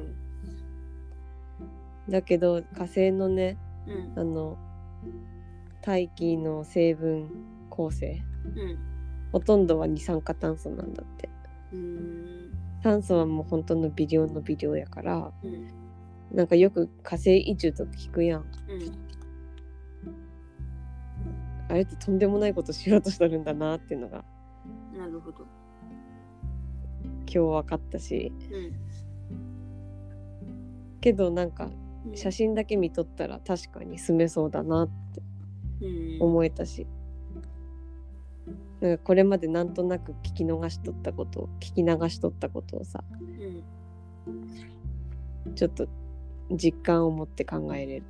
[SPEAKER 1] だけど火星のね
[SPEAKER 2] うん。
[SPEAKER 1] あの大気の成分構成。
[SPEAKER 2] うん。
[SPEAKER 1] ほとんどは二酸化炭素なんだって。
[SPEAKER 2] うん。
[SPEAKER 1] 炭素はもう本当の微量の微量やから
[SPEAKER 2] うん。
[SPEAKER 1] なんかよく火星移住とか聞くやん。
[SPEAKER 2] うん。
[SPEAKER 1] あれってとんでもないことしようとしてるんだなっていうのが。
[SPEAKER 2] なるほど
[SPEAKER 1] 今日分かったし。
[SPEAKER 2] うん
[SPEAKER 1] けどなんか
[SPEAKER 2] うん。
[SPEAKER 1] 写真だけ見とったら確かに住めそうだなって
[SPEAKER 2] うん。
[SPEAKER 1] 思えたし。なんかこれまでなんとなく聞き逃しとったことを聞き流しとったことをさ
[SPEAKER 2] うん。
[SPEAKER 1] ちょっと実感を持って考えれる。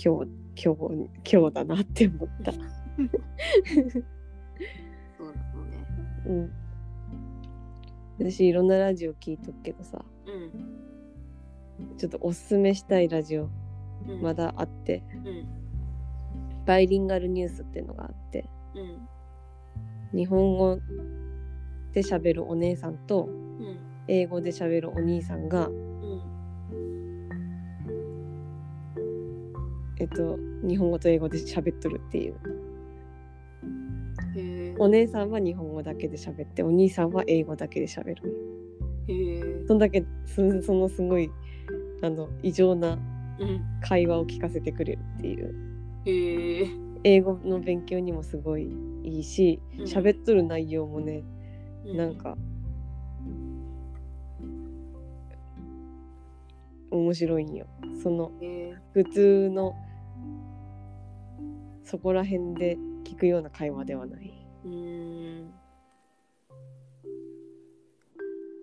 [SPEAKER 1] 今日今日今日だなって思った。
[SPEAKER 2] そう
[SPEAKER 1] ん、私いろんなラジオ聞いとくけどさ。
[SPEAKER 2] うん
[SPEAKER 1] ちょっとおすすめしたいラジオ
[SPEAKER 2] うん。
[SPEAKER 1] まだあって、
[SPEAKER 2] うん。
[SPEAKER 1] バイリンガルニュースっていうのがあって。
[SPEAKER 2] うん。
[SPEAKER 1] 日本語で喋るお姉さんと
[SPEAKER 2] うん。
[SPEAKER 1] 英語で喋るお兄さんが
[SPEAKER 2] うん。
[SPEAKER 1] えっと日本語と英語で喋っとるっていうお姉さんは日本語だけで喋ってお兄さんは英語だけで喋る。
[SPEAKER 2] へえ。
[SPEAKER 1] そんだけすそのすごいあの異常な
[SPEAKER 2] うん。
[SPEAKER 1] 会話を聞かせてくれるっていう。
[SPEAKER 2] へえ。
[SPEAKER 1] 英語の勉強にもすごいいいし
[SPEAKER 2] うん。
[SPEAKER 1] 喋っとる内容もね、なんか面白いんよ。その普通のそこら辺で聞くような会話ではない
[SPEAKER 2] うん。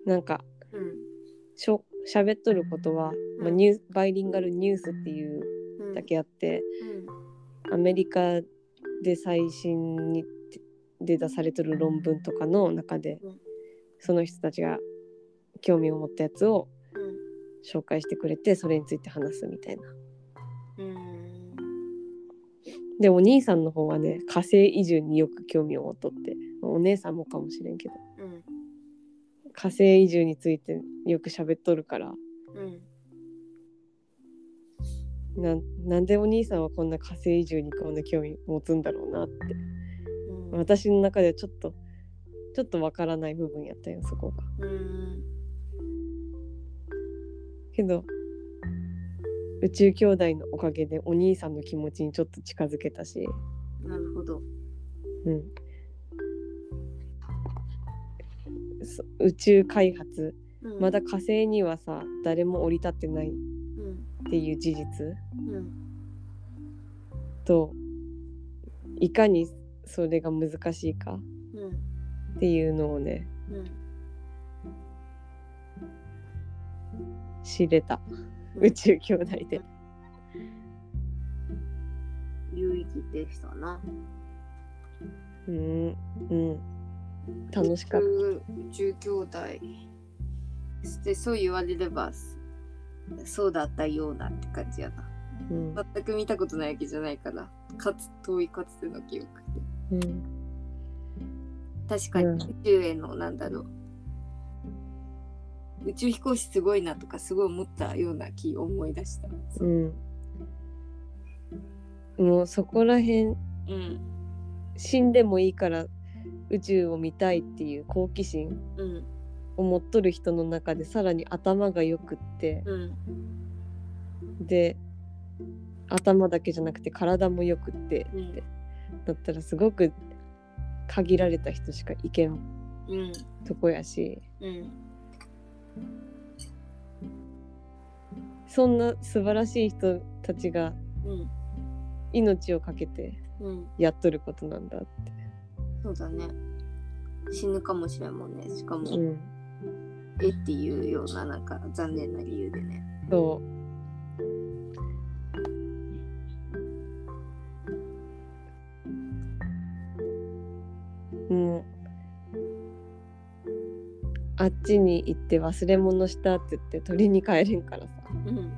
[SPEAKER 1] なんか
[SPEAKER 2] うん
[SPEAKER 1] しょ喋っとることは、まあ、
[SPEAKER 2] うん。
[SPEAKER 1] ニューバイリンガルニュースっていう
[SPEAKER 2] うん。
[SPEAKER 1] だけあって、
[SPEAKER 2] うん。
[SPEAKER 1] アメリカで最新にで出されてる論文とかの中で、
[SPEAKER 2] うん。
[SPEAKER 1] その人たちが興味を持ったやつを
[SPEAKER 2] うん。
[SPEAKER 1] 紹介してくれてそれについて話すみたいな。
[SPEAKER 2] うん
[SPEAKER 1] でお兄さんの方はね火星移住によく興味を持っとって。お姉さんもかもしれんけど。
[SPEAKER 2] うん
[SPEAKER 1] 火星移住についてよく喋っとるから。
[SPEAKER 2] うん。
[SPEAKER 1] なんなんでお兄さんはこんな火星移住にこんな興味持つんだろうなって。
[SPEAKER 2] うん。
[SPEAKER 1] 私の中ではちょっとちょっとわからない部分やったよそこが。
[SPEAKER 2] うん。
[SPEAKER 1] けど宇宙兄弟のおかげでお兄さんの気持ちにちょっと近づけたし、
[SPEAKER 2] なるほど。
[SPEAKER 1] うん、そ宇宙開発。
[SPEAKER 2] うん。
[SPEAKER 1] まだ火星にはさ誰も降り立ってないっ
[SPEAKER 2] うん。
[SPEAKER 1] ていう事実。
[SPEAKER 2] うん。
[SPEAKER 1] といかにそれが難しいか
[SPEAKER 2] うん。
[SPEAKER 1] っていうのをね
[SPEAKER 2] うん。
[SPEAKER 1] 知れた宇宙兄弟で。
[SPEAKER 2] 有意義でしたな。
[SPEAKER 1] うんうん。楽しかっ
[SPEAKER 2] 宇宙兄弟でそう言われればそうだったようなって感じやな。
[SPEAKER 1] た。うん。
[SPEAKER 2] 全く見たことないわけじゃないからかつ遠いかつての記憶で
[SPEAKER 1] うん。
[SPEAKER 2] 確かに
[SPEAKER 1] うん。
[SPEAKER 2] 宇宙へのなんだろう、宇宙飛行士すごいなとかすごい思ったような気を思い出した。
[SPEAKER 1] うん。もうそこら辺
[SPEAKER 2] うん。
[SPEAKER 1] 死んでもいいから宇宙を見たいっていう好奇心
[SPEAKER 2] うん。
[SPEAKER 1] を持っとる人の中でさらに頭がよくって。
[SPEAKER 2] うん。
[SPEAKER 1] で頭だけじゃなくて体もよくって
[SPEAKER 2] うん。
[SPEAKER 1] だったらすごく限られた人しか行けん
[SPEAKER 2] うん。
[SPEAKER 1] とこやし。
[SPEAKER 2] うん
[SPEAKER 1] そんな素晴らしい人たちが
[SPEAKER 2] うん。
[SPEAKER 1] 命を懸けて
[SPEAKER 2] うん。
[SPEAKER 1] やっとることなんだって。
[SPEAKER 2] そうだね。死ぬかもしれんもんね。しかも、
[SPEAKER 1] うん、
[SPEAKER 2] えっていうようななんか残念な理由でね。
[SPEAKER 1] そう。もうあっちに行って忘れ物したって言って取りに帰れんからさ。
[SPEAKER 2] うん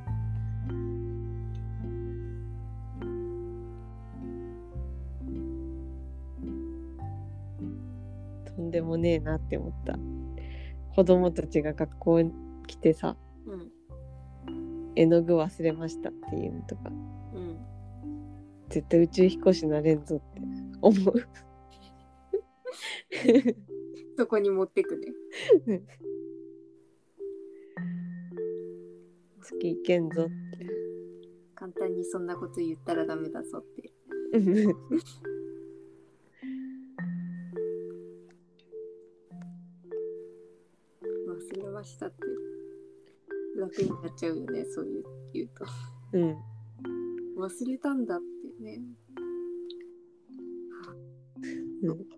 [SPEAKER 1] とんでもねえなって思った。子供たちが学校に来てさ
[SPEAKER 2] うん
[SPEAKER 1] 絵の具忘れましたっていうのとか
[SPEAKER 2] うん。
[SPEAKER 1] 絶対宇宙飛行士なれんぞって思う
[SPEAKER 2] そこに持ってくね。
[SPEAKER 1] 月行けんぞって。
[SPEAKER 2] 簡単にそんなこと言ったらダメだぞって。忘れましたって。楽になっちゃうよねそういう言うと。
[SPEAKER 1] うん。
[SPEAKER 2] 忘れたんだってね。
[SPEAKER 1] うん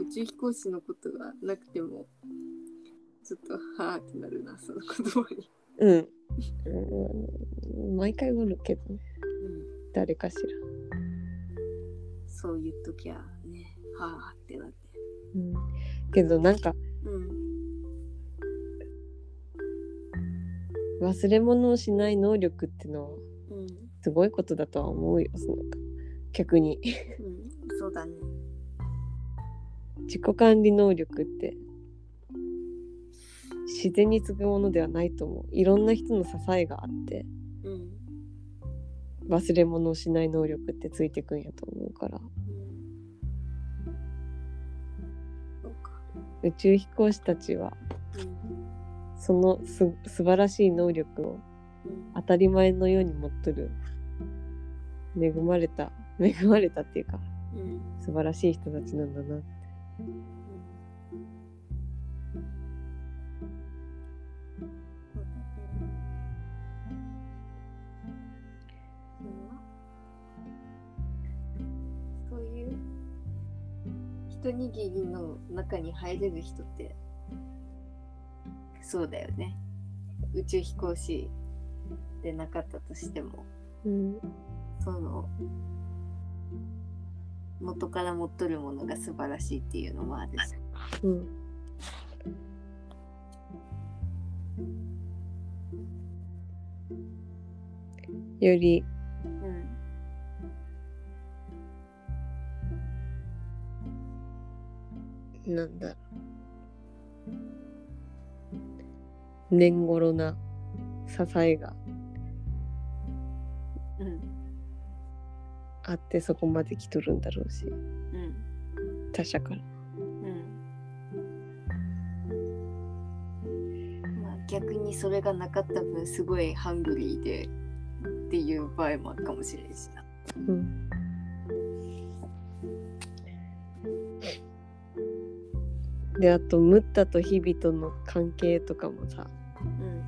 [SPEAKER 2] 宇宙飛行士のことがなくてもちょっとはーってなるなその言葉に、
[SPEAKER 1] うん、うん、毎回おるけどね。
[SPEAKER 2] うん、
[SPEAKER 1] 誰かしら、
[SPEAKER 2] そう言っときゃねはーってなって。
[SPEAKER 1] うん、けどなんか
[SPEAKER 2] うん。
[SPEAKER 1] 忘れ物をしない能力ってのは
[SPEAKER 2] うん。
[SPEAKER 1] すごいことだとは思うよその逆に。
[SPEAKER 2] うん。そうだね
[SPEAKER 1] 自己管理能力って自然につくものではないと思う。いろんな人の支えがあって
[SPEAKER 2] うん。
[SPEAKER 1] 忘れ物をしない能力ってついてくんやと思うから。
[SPEAKER 2] うん。
[SPEAKER 1] 宇宙飛行士たちは
[SPEAKER 2] うん。
[SPEAKER 1] そのす素晴らしい能力を
[SPEAKER 2] うん。
[SPEAKER 1] 当たり前のように持っとる。恵まれた恵まれたっていうか
[SPEAKER 2] うん。
[SPEAKER 1] 素晴らしい人たちなんだな。って
[SPEAKER 2] 一握りの中に入れる人ってそうだよね。宇宙飛行士でなかったとしても。
[SPEAKER 1] うん。
[SPEAKER 2] その元から持っとるものが素晴らしいっていうのもあるし。
[SPEAKER 1] うん。より
[SPEAKER 2] うん。
[SPEAKER 1] なんだ。年頃な支えがあってそこまで来とるんだろうし、
[SPEAKER 2] うん、
[SPEAKER 1] 他者から。
[SPEAKER 2] 逆にそれがなかった分すごいハングリーでっていう場合もあるかもしれんしな。
[SPEAKER 1] うん、であとムッタと日々との関係とかもさ、
[SPEAKER 2] うん、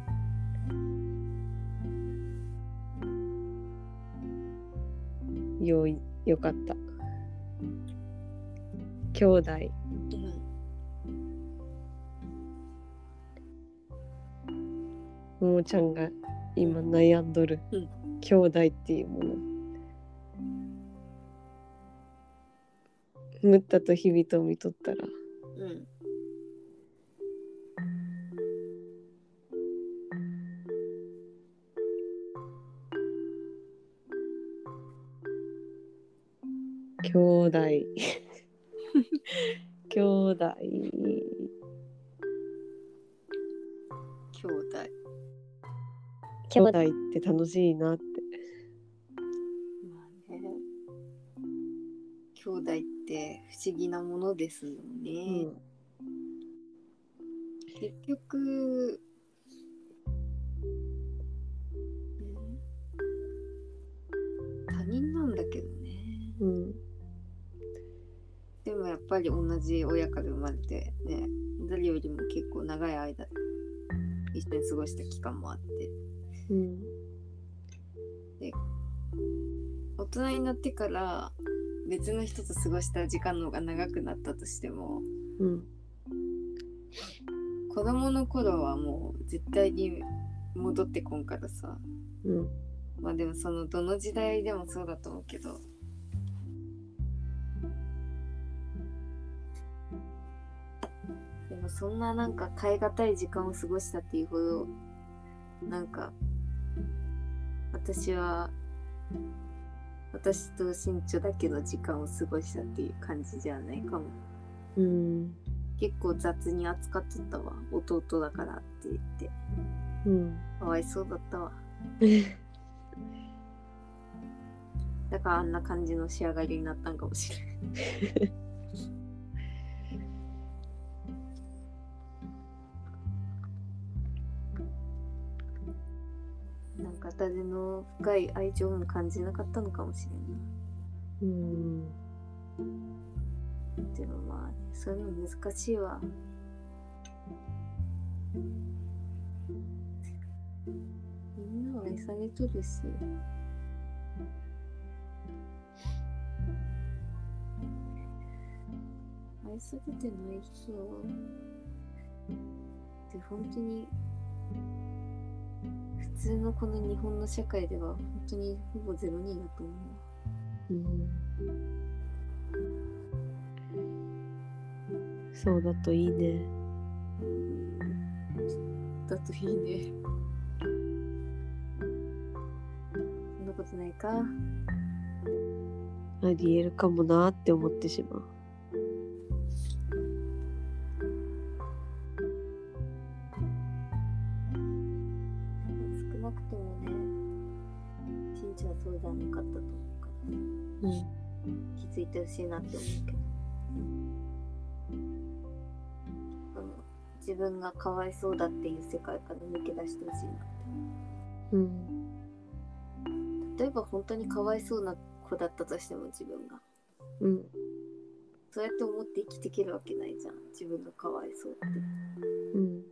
[SPEAKER 1] よいよかった。兄弟。ももちゃんが今悩んどる、
[SPEAKER 2] うん。
[SPEAKER 1] 兄弟っていうもの。ムッタとヒビと見とったら。
[SPEAKER 2] うん。
[SPEAKER 1] 兄弟 兄弟
[SPEAKER 2] 兄弟。
[SPEAKER 1] 兄弟って楽しいなって
[SPEAKER 2] まあね。兄弟って不思議なものですよね。結局、でもやっぱり同じ親から生まれてね、誰よりも結構長い間一緒に過ごした期間もあって、
[SPEAKER 1] うん。
[SPEAKER 2] 大人になってから別の人と過ごした時間の方が長くなったとしても、
[SPEAKER 1] うん。
[SPEAKER 2] 子供の頃はもう絶対に戻ってこんからさ。
[SPEAKER 1] うん。
[SPEAKER 2] まあでもそのどの時代でもそうだと思うけどそんななんか耐え難い時間を過ごしたっていうほどなんか私は私と身長だけの時間を過ごしたっていう感じじゃないかも。
[SPEAKER 1] うん。
[SPEAKER 2] 結構雑に扱っとったわ弟だからって言って。
[SPEAKER 1] うん。
[SPEAKER 2] かわいそうだったわ。だからあんな感じの仕上がりになったんかもしれない。なんか誰の深い愛情も感じなかったのかもしれん
[SPEAKER 1] うん
[SPEAKER 2] な。でもまあ、ね、そういうの難しいわ。みんなは愛されとるし。愛されてない人って本当に普通のこの日本の社会では本当にほぼゼロ人だと思
[SPEAKER 1] うんそうだといいね
[SPEAKER 2] う。だといいね。そんなことないか。
[SPEAKER 1] ありえるかもなって思ってしまう
[SPEAKER 2] ほしいなって思うけど、あの自分がかわいそうだっていう世界から抜け出してほしいな。
[SPEAKER 1] うん。
[SPEAKER 2] 例えば本当にかわいそうな子だったとしても自分が。
[SPEAKER 1] うん。
[SPEAKER 2] そうやって思って生きていけるわけないじゃん。自分がかわいそうって。
[SPEAKER 1] うん。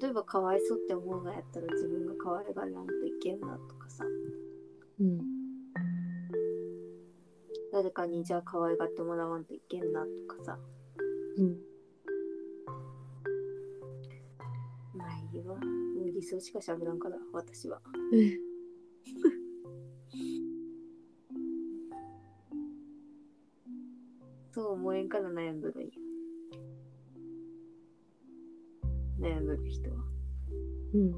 [SPEAKER 2] 例えばかわいそうって思うがやったら自分が可愛がらんといけんなとかさ。
[SPEAKER 1] うん
[SPEAKER 2] 誰かにじゃあ可愛がってもらわんといけんなとかさ。
[SPEAKER 1] うん。
[SPEAKER 2] まあいいわ。もう理想しか喋らんから私は。そう思えんから悩んどるんよ。悩んどる人は。
[SPEAKER 1] うん。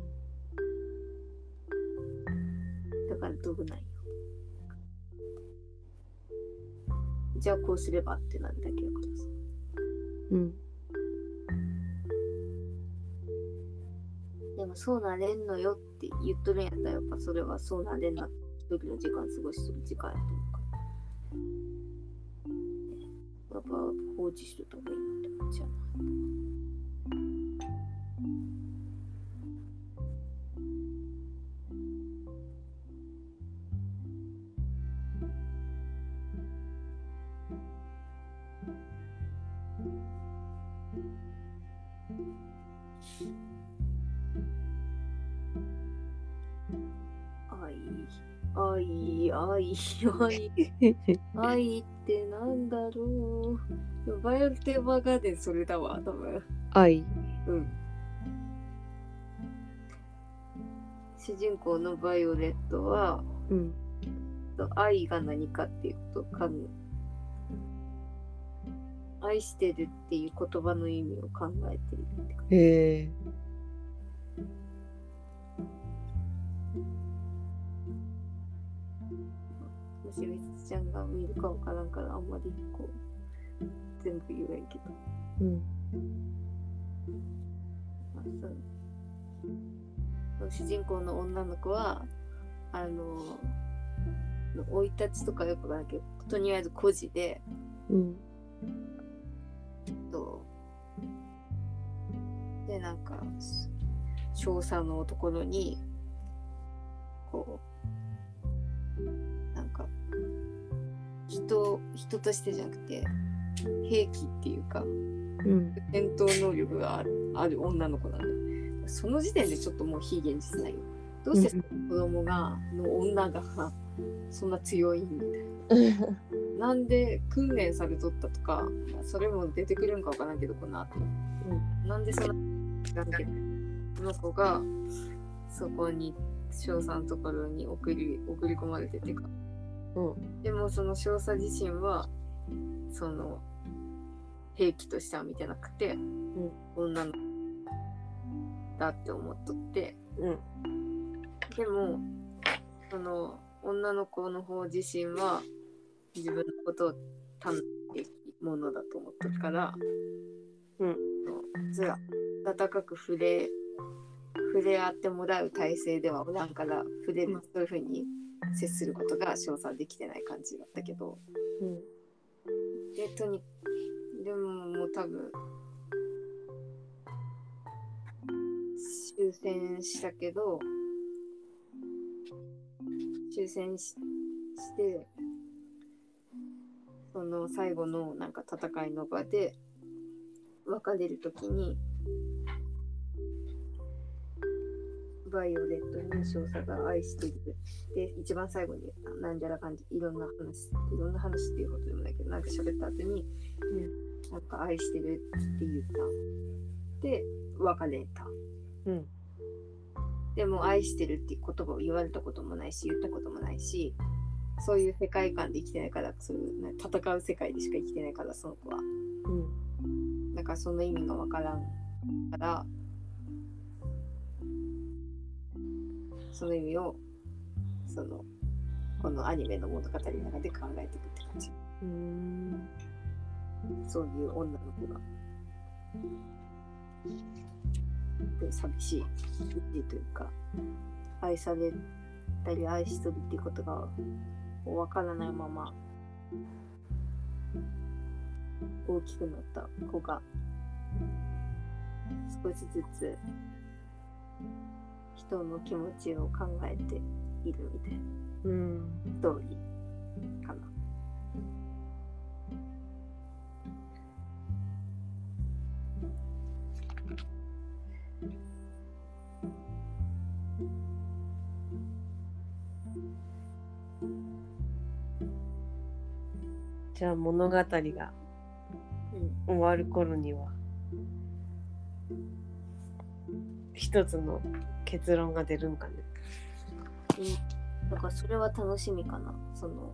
[SPEAKER 2] だからどうなんじゃあこうすればってなるだけだからさ。
[SPEAKER 1] うん
[SPEAKER 2] でもそうなれんのよって言っとるんやったらやっぱそれはそうなれんな一人の時間過ごしとる時間やと思うから。やっぱ放置しとった方がいいなって思っちゃうな。愛、愛、愛、ってなんだろう。バイオレットエヴァーガーデンそれだわ、多分。
[SPEAKER 1] 愛
[SPEAKER 2] うん。主人公のバイオレットは、
[SPEAKER 1] うん
[SPEAKER 2] 愛が何かっていうことを考え愛してるっていう言葉の意味を考えているって感じ
[SPEAKER 1] へえ
[SPEAKER 2] もしみつちゃんが見るかわからんからあんまりこう全部言えんけど、
[SPEAKER 1] うん。
[SPEAKER 2] まあ、そのその主人公の女の子はあの生い立ちとかよくわからんけどとりあえず孤児で
[SPEAKER 1] うん。
[SPEAKER 2] とでなんか少佐のところにこう人人としてじゃなくて兵器っていうか
[SPEAKER 1] うん。
[SPEAKER 2] 戦闘能力があるある女の子なんでその時点でちょっともう非現実ないよ。どうして子供がの女がそんな強いんみたいななんで訓練されとったとか、まあそれも出てくるんかわからんけどこの後、なんでそんなんけ。どこの子がそこに翔さんのところに送り送り込まれててか
[SPEAKER 1] うん。
[SPEAKER 2] でもその少佐自身はその兵器としては見てなくて、女の子だって思っとって。
[SPEAKER 1] うん。
[SPEAKER 2] でもその女の子の方自身は自分のことを単なるものだと思ってるから、
[SPEAKER 1] うん。
[SPEAKER 2] それは温かく触れ触れ合ってもらう体制ではおらんから触れる、
[SPEAKER 1] うん。
[SPEAKER 2] そういうふうに接することが称賛できてない感じだったけど。
[SPEAKER 1] うん
[SPEAKER 2] でとにでももう多分終戦したけど終戦ししてその最後のなんか戦いの場で別れる時にバイオレットに少佐が愛している。で一番最後になんじゃら感じ。いろんな話。いろんな話っていうことでもないけどなんか喋った後になん。か愛してるって言った。で別れた。
[SPEAKER 1] うん。
[SPEAKER 2] でも愛してるって言葉を言われたこともないし言ったこともないしそういう世界観で生きてないからそういうね戦う世界でしか生きてないからその子は。
[SPEAKER 1] うん。
[SPEAKER 2] だからその意味がわからんからその意味をそのこのアニメの物語の中で考えていくって感じ。
[SPEAKER 1] うん。
[SPEAKER 2] そういう女の子が。で寂しいというか愛されたり愛しとるっていうことがわからないまま大きくなった子が少しずつ人の気持ちを考えているみたいな。
[SPEAKER 1] うん。
[SPEAKER 2] ストーリーかな。
[SPEAKER 1] じゃあ物語が
[SPEAKER 2] うん。
[SPEAKER 1] 終わる頃には一つの結論が出るんかねうん
[SPEAKER 2] だからそれは楽しみかな。その、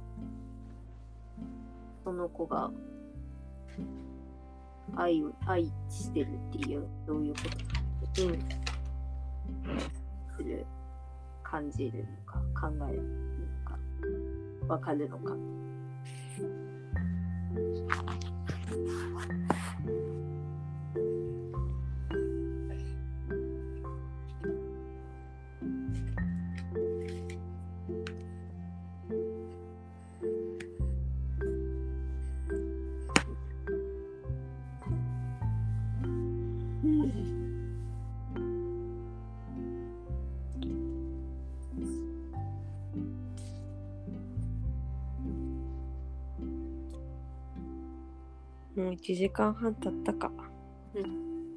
[SPEAKER 2] その子が愛を、愛してるっていう、どういうことか
[SPEAKER 1] うん
[SPEAKER 2] する、感じるのか、考えるのか、わかるのか。
[SPEAKER 1] 1時間半経ったか。うん。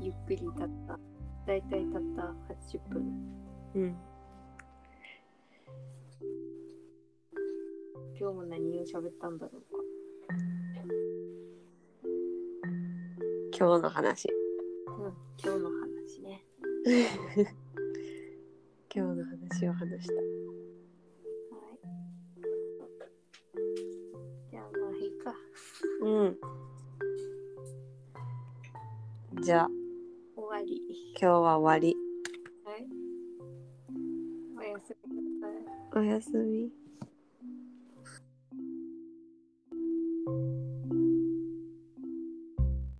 [SPEAKER 2] ゆっくり経った。だいたい経った。80分。
[SPEAKER 1] うん。
[SPEAKER 2] 今日も何を喋ったんだろうか。
[SPEAKER 1] 今日の話。
[SPEAKER 2] うん。今日の話ね。
[SPEAKER 1] 今日の話を話した。うんじゃあ
[SPEAKER 2] 終わり。
[SPEAKER 1] 今日は終わり
[SPEAKER 2] はい。おやすみなさい。
[SPEAKER 1] おやすみ